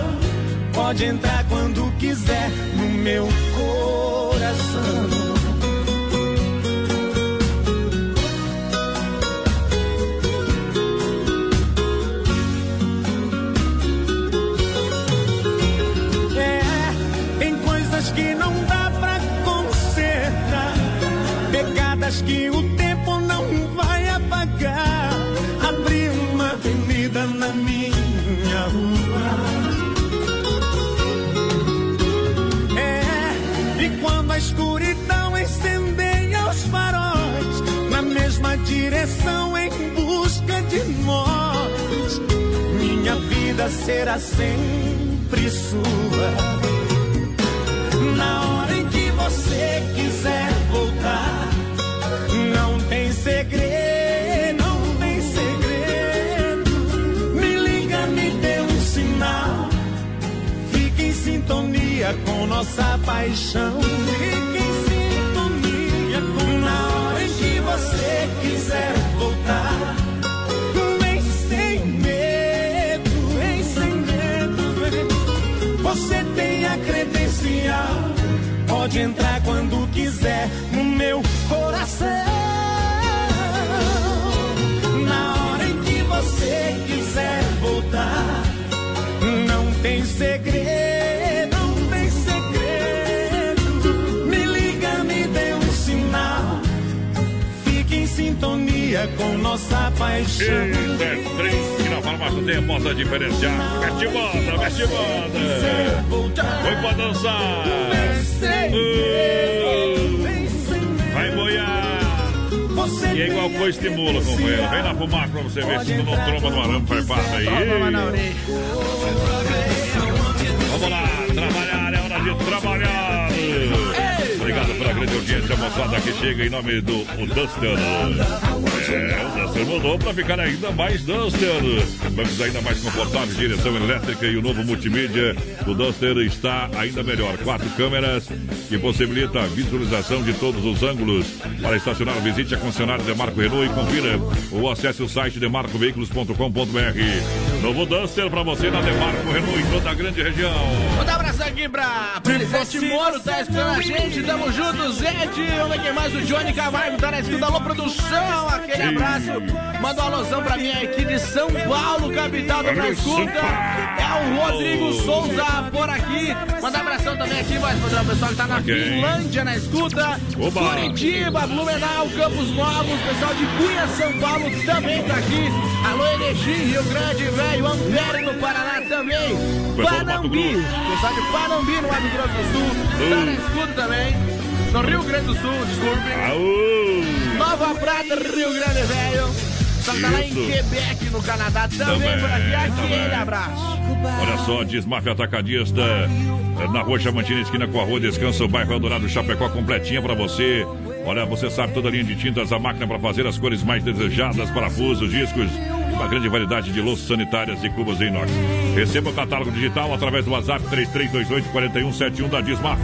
pode entrar quando quiser no meu coração. Que o tempo não vai apagar. Abri uma avenida na minha rua. É, e quando a escuridão incendeia os faróis, na mesma direção em busca de nós, minha vida será sempre sua. Sintonia com nossa paixão. Fique em sintonia com na hora em que você quiser voltar. Vem sem medo, vem sem medo, vem. Você tem a credencial, pode entrar quando quiser no meu coração. Na hora em que você quiser voltar, sintonia com nossa paixão. Eita, é trem que na farmácia tem a moda diferenciada. Mete moda, mete moda. Foi pra dançar. Uh, vai boiar. E é igual coisa estimula, companheiro. Vem na fumaça pra você ver se tu não tromba no arame farpado aí. Vamos lá, trabalhar, é hora de trabalhar. Obrigado pela grande audiência, moçada que chega em nome do o Duster. É, o Duster mudou para ficar ainda mais Duster. Bancos ainda mais confortáveis, direção elétrica e o novo multimídia. O Duster está ainda melhor. Quatro câmeras que possibilita a visualização de todos os ângulos. Para estacionar, visite a concessionária Demarco Renault e confira ou acesse o site demarcoveículos.com.br. Novo Duster para você na Demarco Renault em toda a grande região. Manda um abraço aqui pra Felicete Moro, tá escutando a gente, tamo junto, Zed, vamos ver quem mais, o Johnny Camargo, tá na escuta, alô produção, aquele abraço, manda um alôzão pra mim aqui de São Paulo, capital da na escuta, é o Rodrigo Souza por aqui, manda um abração também aqui, vai fazer o pessoal que tá na Ok. Finlândia, na escuta, Oba. Curitiba, Blumenau, Campos Novos, pessoal de Cunha, São Paulo também tá aqui, alô Erechim, Rio Grande, velho, Ampere no Paraná também, do Panambi, pessoal de Panambi no Mato Grosso do Sul, tá na escuta também, no Rio Grande do Sul, desculpe. Nova Prata, Rio Grande, velho. Tá lá em. Quebec, no Canadá, também, Também, por aqui. Aquele também. abraço. Olha só, Desmafia Atacadista, eh, na rua Chamantina, esquina com a rua Descanso, bairro Eldorado, Chapecó, completinha pra você. Olha, você sabe toda a linha de tintas, a máquina para fazer as cores mais desejadas, parafusos, discos, uma grande variedade de louças sanitárias e cubos em inox. Receba o catálogo digital através do WhatsApp 3328-4171 da Desmaf.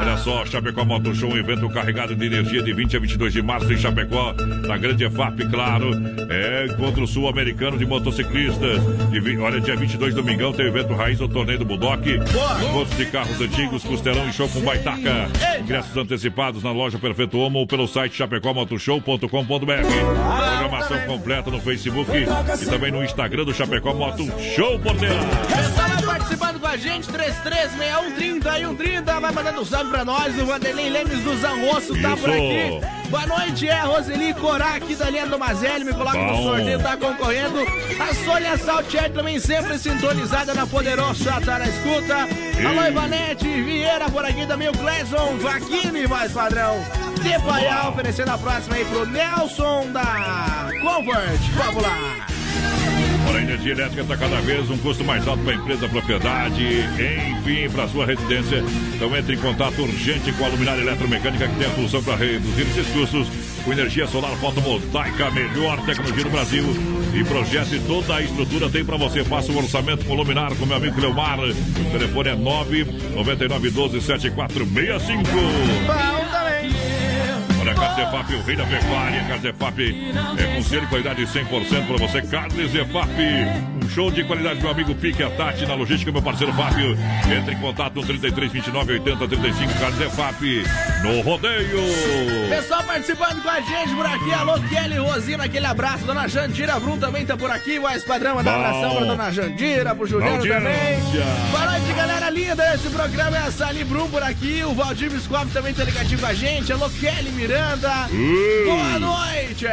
Olha só, Chapecó Moto Show, um evento carregado de energia de 20 a 22 de março em Chapecó, na grande EFAP, claro. É encontro sul-americano de motociclistas. De olha, dia 22, domingão, tem o evento Raiz, o torneio do Budoque. Encontros de carros antigos, costelão e show com baitaca. Ingressos antecipados na loja Perfeito Homo ou pelo site chapecomotoshow.com.br. Programação completa no Facebook e também no Instagram do Chapecó Moto Show Porteira. Participando com a gente, 336130 e 130. Vai mandando um salve pra nós. O Vanderlei Lemes do Zanrosso tá por aqui. Boa noite, é a Roseli Corá aqui da linha do Mazelli. Me coloca no Bom. sorteio, tá concorrendo. A Sônia Saltier também sempre sintonizada na Poderosa, tá na escuta. Alô, Ivanete Vieira por aqui também. O Cleison Vaquini, mais padrão. De Paiá, oferecendo a próxima aí pro Nelson da Comfort Popular. Olha, a energia elétrica está cada vez um custo mais alto para a empresa, propriedade, enfim, para sua residência. Então entre em contato urgente com a Luminária Eletromecânica que tem a solução para reduzir esses custos. Com energia solar fotovoltaica, a melhor tecnologia do Brasil. E projete toda a estrutura tem para você. Faça o orçamento com Luminar com meu amigo Cleomar. O telefone é 99912 7465. Zefap, o rei da pecuária. Carne Zefap é com selo de qualidade 100% para você. Carne show de qualidade, meu amigo Pique, a Tati, na logística, meu parceiro Fábio. Entre em contato no 33 29 80 35. Carne Zefap, no rodeio. Pessoal participando com a gente por aqui. Alô, Kelly Rosina, aquele abraço. Dona Jandira Brum também tá por aqui. Mais padrão, mandar um abração pra Dona Jandira, pro Juliano também. Boa noite, galera linda. Esse programa é a Sali Brum por aqui. O Valdir Biscoff também tá ligadinho com a gente. Alô, Kelly Miranda. Ui. Boa noite.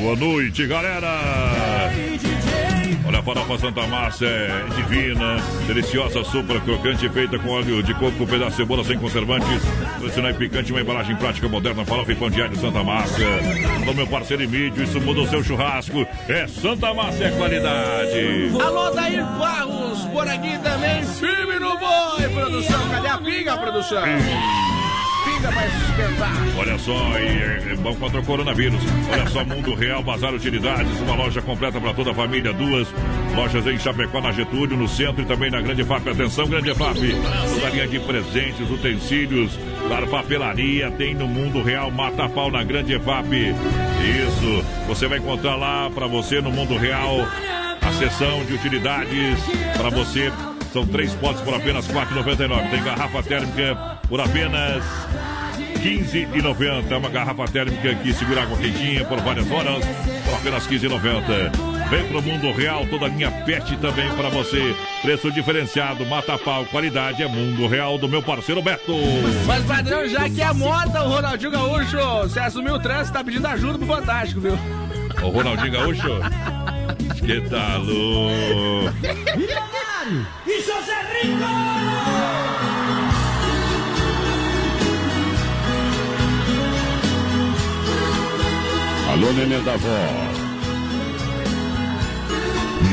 Boa noite, galera! Olha, a farofa Santa Márcia é divina, deliciosa, super crocante, feita com óleo de coco, pedaço de cebola sem conservantes, tradicional e picante, uma embalagem prática, moderna, farofa e pão de Santa Márcia. Alô, meu parceiro Emílio, isso muda o seu churrasco. É Santa Márcia, é qualidade. Alô, Dair Barros por aqui também. Firme no boi, produção. Cadê a pinga, produção? Pinga vai. Olha só, e é, bom contra o coronavírus. Olha só, Mundo Real, Bazar Utilidades, uma loja completa para toda a família, duas lojas em Chapecó, na Getúlio, no centro e também na Grande FAP. Atenção, Grande FAP, toda linha de presentes, utensílios, para papelaria, tem no Mundo Real, Mata Pau na Grande FAP. Isso, você vai encontrar lá para você no Mundo Real a seção de utilidades para você. São três potes por apenas R$ 4,99. Tem garrafa térmica por apenas R$ 15,90. É uma garrafa térmica que segura água quentinha por várias horas por apenas R$ 15,90. Vem pro mundo real, toda a linha pet também para você. Preço diferenciado, mata pau, qualidade é mundo real do meu parceiro Beto. Mas, padrão, já que é moda, o Ronaldinho Gaúcho, você assumiu o trânsito, tá pedindo ajuda pro Fantástico, viu? O Ronaldinho Gaúcho. Que tá louco. E José Rico! Alô, nenê da vó.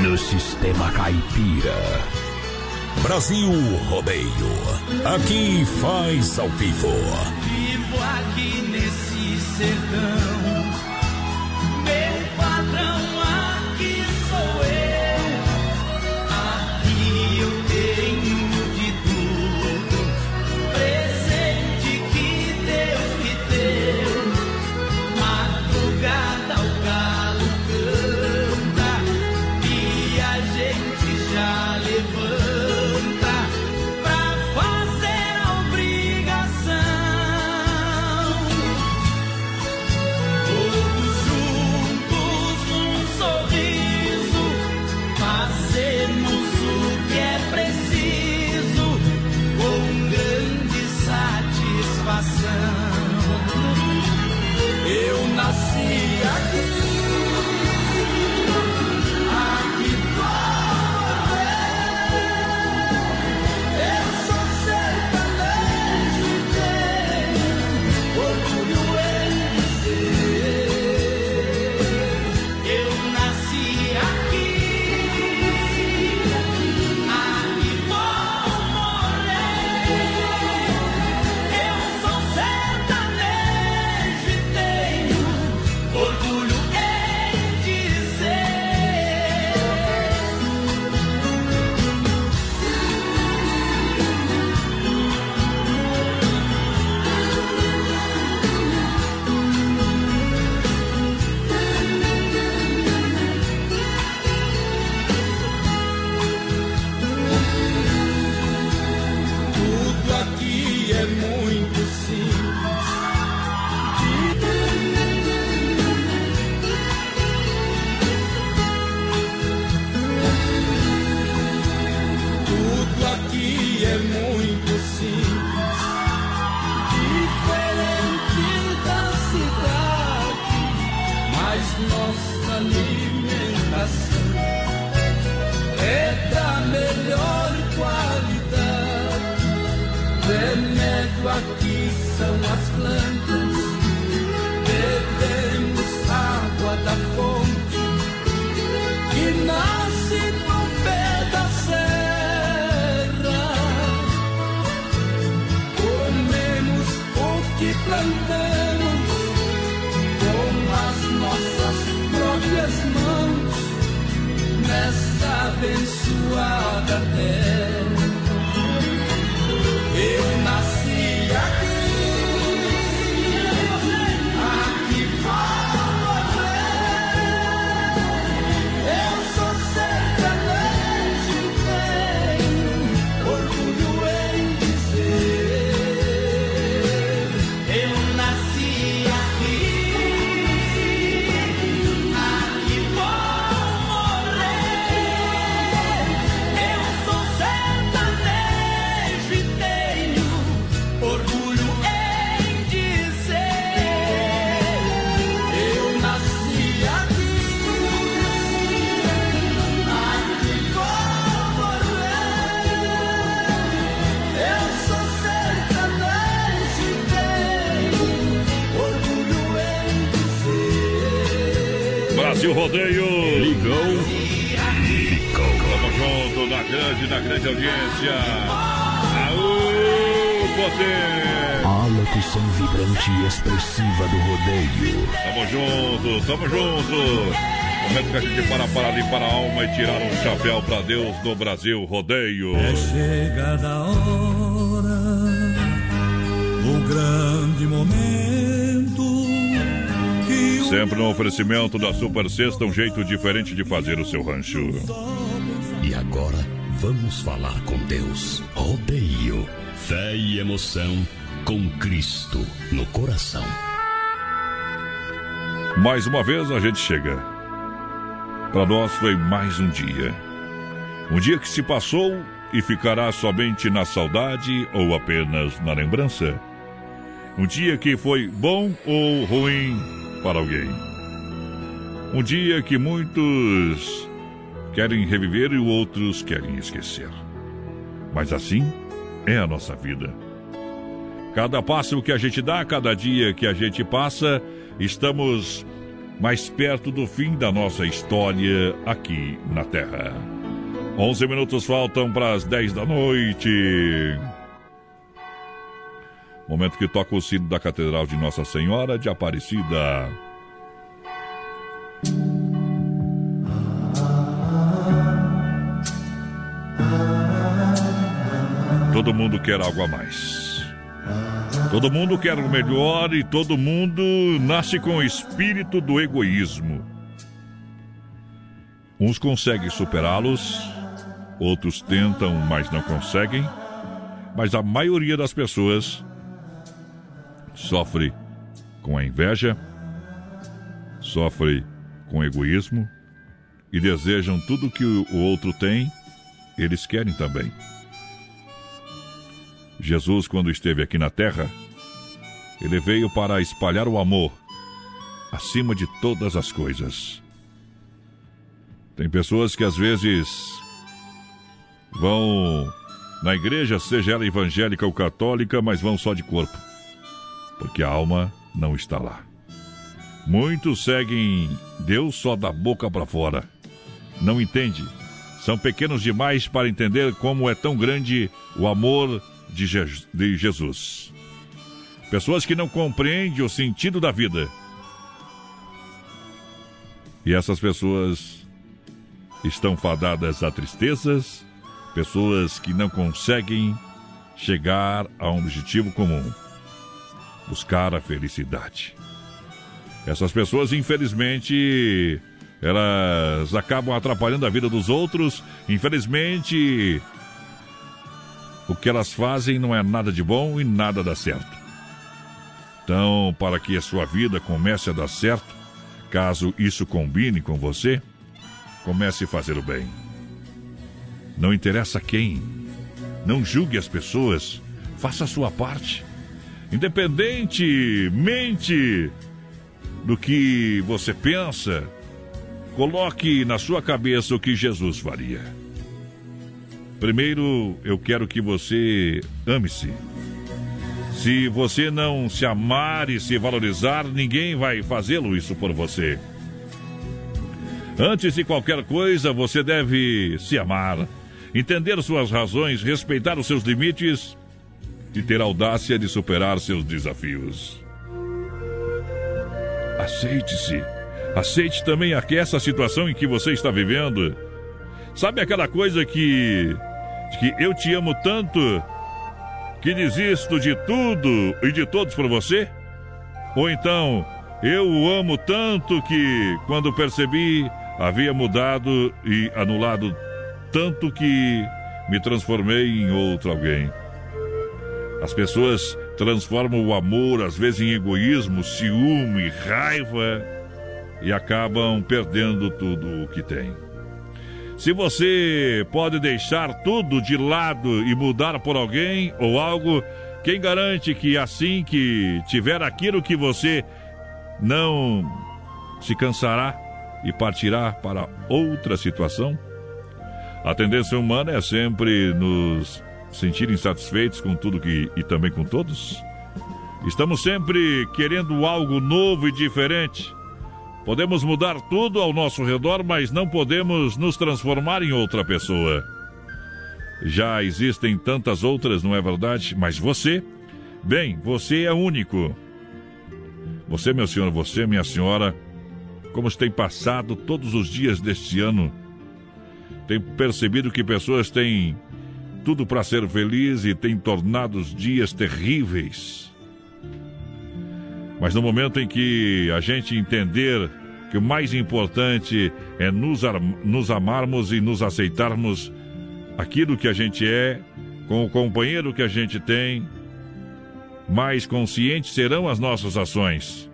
No sistema caipira. Brasil Rodeio. Aqui faz ao vivo. Vivo aqui nesse sertão, Rodeio. Ligou. Tamo junto na grande, na grande audiência. Aô, poder. A locução vibrante e expressiva do rodeio. Tamo junto, tamo junto. Momento que a gente para para limpar a alma e tirar um chapéu pra Deus do Brasil Rodeio. É chegada a hora, o grande momento Sempre no oferecimento da Super Sexta, um jeito diferente de fazer o seu rancho. E agora vamos falar com Deus. Rodeio. Fé e emoção com Cristo no coração. Mais uma vez a gente chega. Para nós foi mais um dia. Um dia que se passou e ficará somente na saudade ou apenas na lembrança. Um dia que foi bom ou ruim para alguém. Um dia que muitos querem reviver e outros querem esquecer. Mas assim é a nossa vida. Cada passo que a gente dá, cada dia que a gente passa, estamos mais perto do fim da nossa história aqui na Terra. 11 minutos faltam para as 10 da noite. Momento que toca o sino da Catedral de Nossa Senhora de Aparecida. Todo mundo quer algo a mais. Todo mundo quer o melhor e todo mundo nasce com o espírito do egoísmo. Uns conseguem superá-los, outros tentam, mas não conseguem. Mas a maioria das pessoas sofre com a inveja, sofre com egoísmo e desejam tudo que o outro tem, eles querem também. Jesus, quando esteve aqui na terra, ele veio para espalhar o amor acima de todas as coisas. Tem pessoas que às vezes vão na igreja, seja ela evangélica ou católica, mas vão só de corpo, porque a alma não está lá. Muitos seguem Deus só da boca para fora. Não entende. São pequenos demais para entender como é tão grande o amor de, Je de Jesus. Pessoas que não compreendem o sentido da vida. E essas pessoas estão fadadas a tristezas, pessoas que não conseguem chegar a um objetivo comum buscar a felicidade. Essas pessoas, infelizmente, elas acabam atrapalhando a vida dos outros. Infelizmente, o que elas fazem não é nada de bom e nada dá certo. Então, para que a sua vida comece a dar certo, caso isso combine com você, comece a fazer o bem. Não interessa quem, não julgue as pessoas, faça a sua parte. Independentemente do que você pensa, coloque na sua cabeça o que Jesus faria. Primeiro, eu quero que você ame-se. Se você não se amar e se valorizar, ninguém vai fazê-lo isso por você. Antes de qualquer coisa, você deve se amar, entender suas razões, respeitar os seus limites e ter audácia de superar seus desafios. Aceite-se. Aceite também aqui essa situação em que você está vivendo. Sabe aquela coisa que que eu te amo tanto que desisto de tudo e de todos por você? Ou então, eu o amo tanto que, quando percebi, havia mudado e anulado tanto que me transformei em outro alguém. As pessoas transformam o amor, às vezes, em egoísmo, ciúme, raiva e acabam perdendo tudo o que têm. Se você pode deixar tudo de lado e mudar por alguém ou algo, quem garante que assim que tiver aquilo que você não se cansará e partirá para outra situação? A tendência humana é sempre nos sentir insatisfeitos com tudo que, e também com todos. Estamos sempre querendo algo novo e diferente. Podemos mudar tudo ao nosso redor, mas não podemos nos transformar em outra pessoa. Já existem tantas outras, não é verdade? Mas você, bem, você é único. Você, meu senhor, você, minha senhora, como tem passado todos os dias deste ano, tem percebido que pessoas têm tudo para ser feliz e têm tornado os dias terríveis. Mas no momento em que a gente entender que o mais importante é nos, nos amarmos e nos aceitarmos aquilo que a gente é, com o companheiro que a gente tem, mais conscientes serão as nossas ações.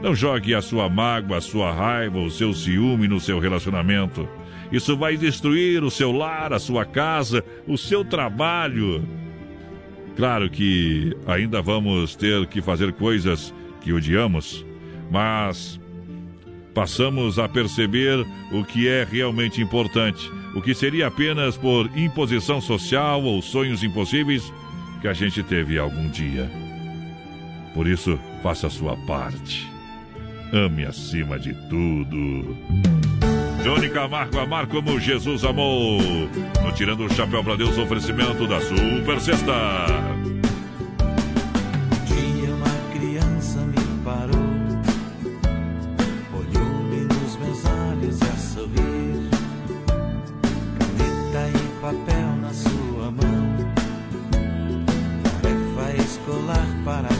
Não jogue a sua mágoa, a sua raiva, o seu ciúme no seu relacionamento. Isso vai destruir o seu lar, a sua casa, o seu trabalho. Claro que ainda vamos ter que fazer coisas que odiamos, mas passamos a perceber o que é realmente importante, o que seria apenas por imposição social ou sonhos impossíveis que a gente teve algum dia. Por isso, faça a sua parte. Ame acima de tudo. Johnny Camargo, amar como Jesus amou. No Tirando o Chapéu para Deus, oferecimento da Super Sexta. dia uma criança me parou, olhou-me nos meus olhos a sorrir, e papel na sua mão, tarefa escolar para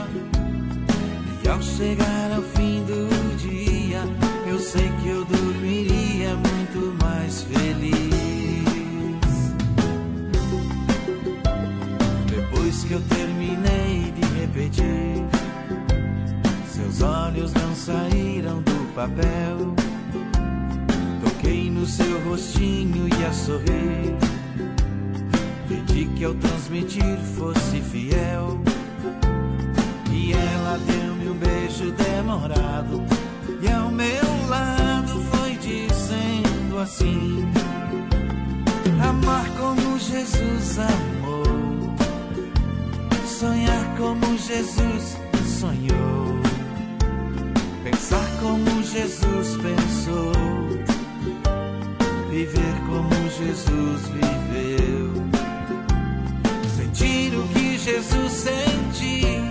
Chegar ao fim do dia, eu sei que eu dormiria muito mais feliz. Depois que eu terminei de repetir, seus olhos não saíram do papel. Toquei no seu rostinho e a sorrir. Pedi que ao transmitir fosse fiel. E ela um beijo demorado. E ao meu lado foi dizendo assim: Amar como Jesus amou. Sonhar como Jesus sonhou, pensar como Jesus pensou, viver como Jesus viveu, sentir o que Jesus sentia,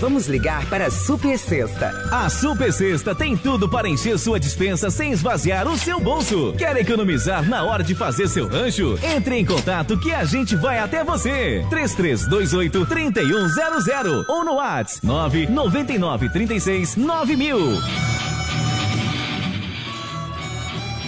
Vamos ligar para a Super Sexta. A Super Sexta tem tudo para encher sua dispensa sem esvaziar o seu bolso. Quer economizar na hora de fazer seu rancho? Entre em contato que a gente vai até você. 3328 3100 ou no WhatsApp 999 36 9000.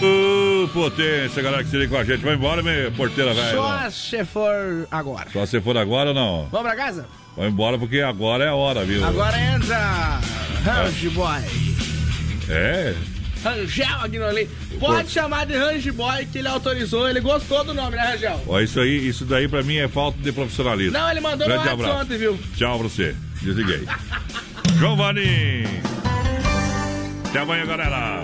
Ô, potência, galera que se liga com a gente. Vai embora, minha porteira, velho. Só se for agora. Só se for agora ou não? Vamos pra casa? Vai embora porque agora é a hora, viu? Agora entra Range Boy. É? Rangel aqui no ali. Pode chamar de Range Boy que ele autorizou, ele gostou do nome, né, Rangel? Ó, isso aí, isso daí pra mim é falta de profissionalismo. Não, ele mandou no Grande WhatsApp abraço. ontem, viu? Tchau pra você. Desliguei. [laughs] Giovanni! Até amanhã, galera.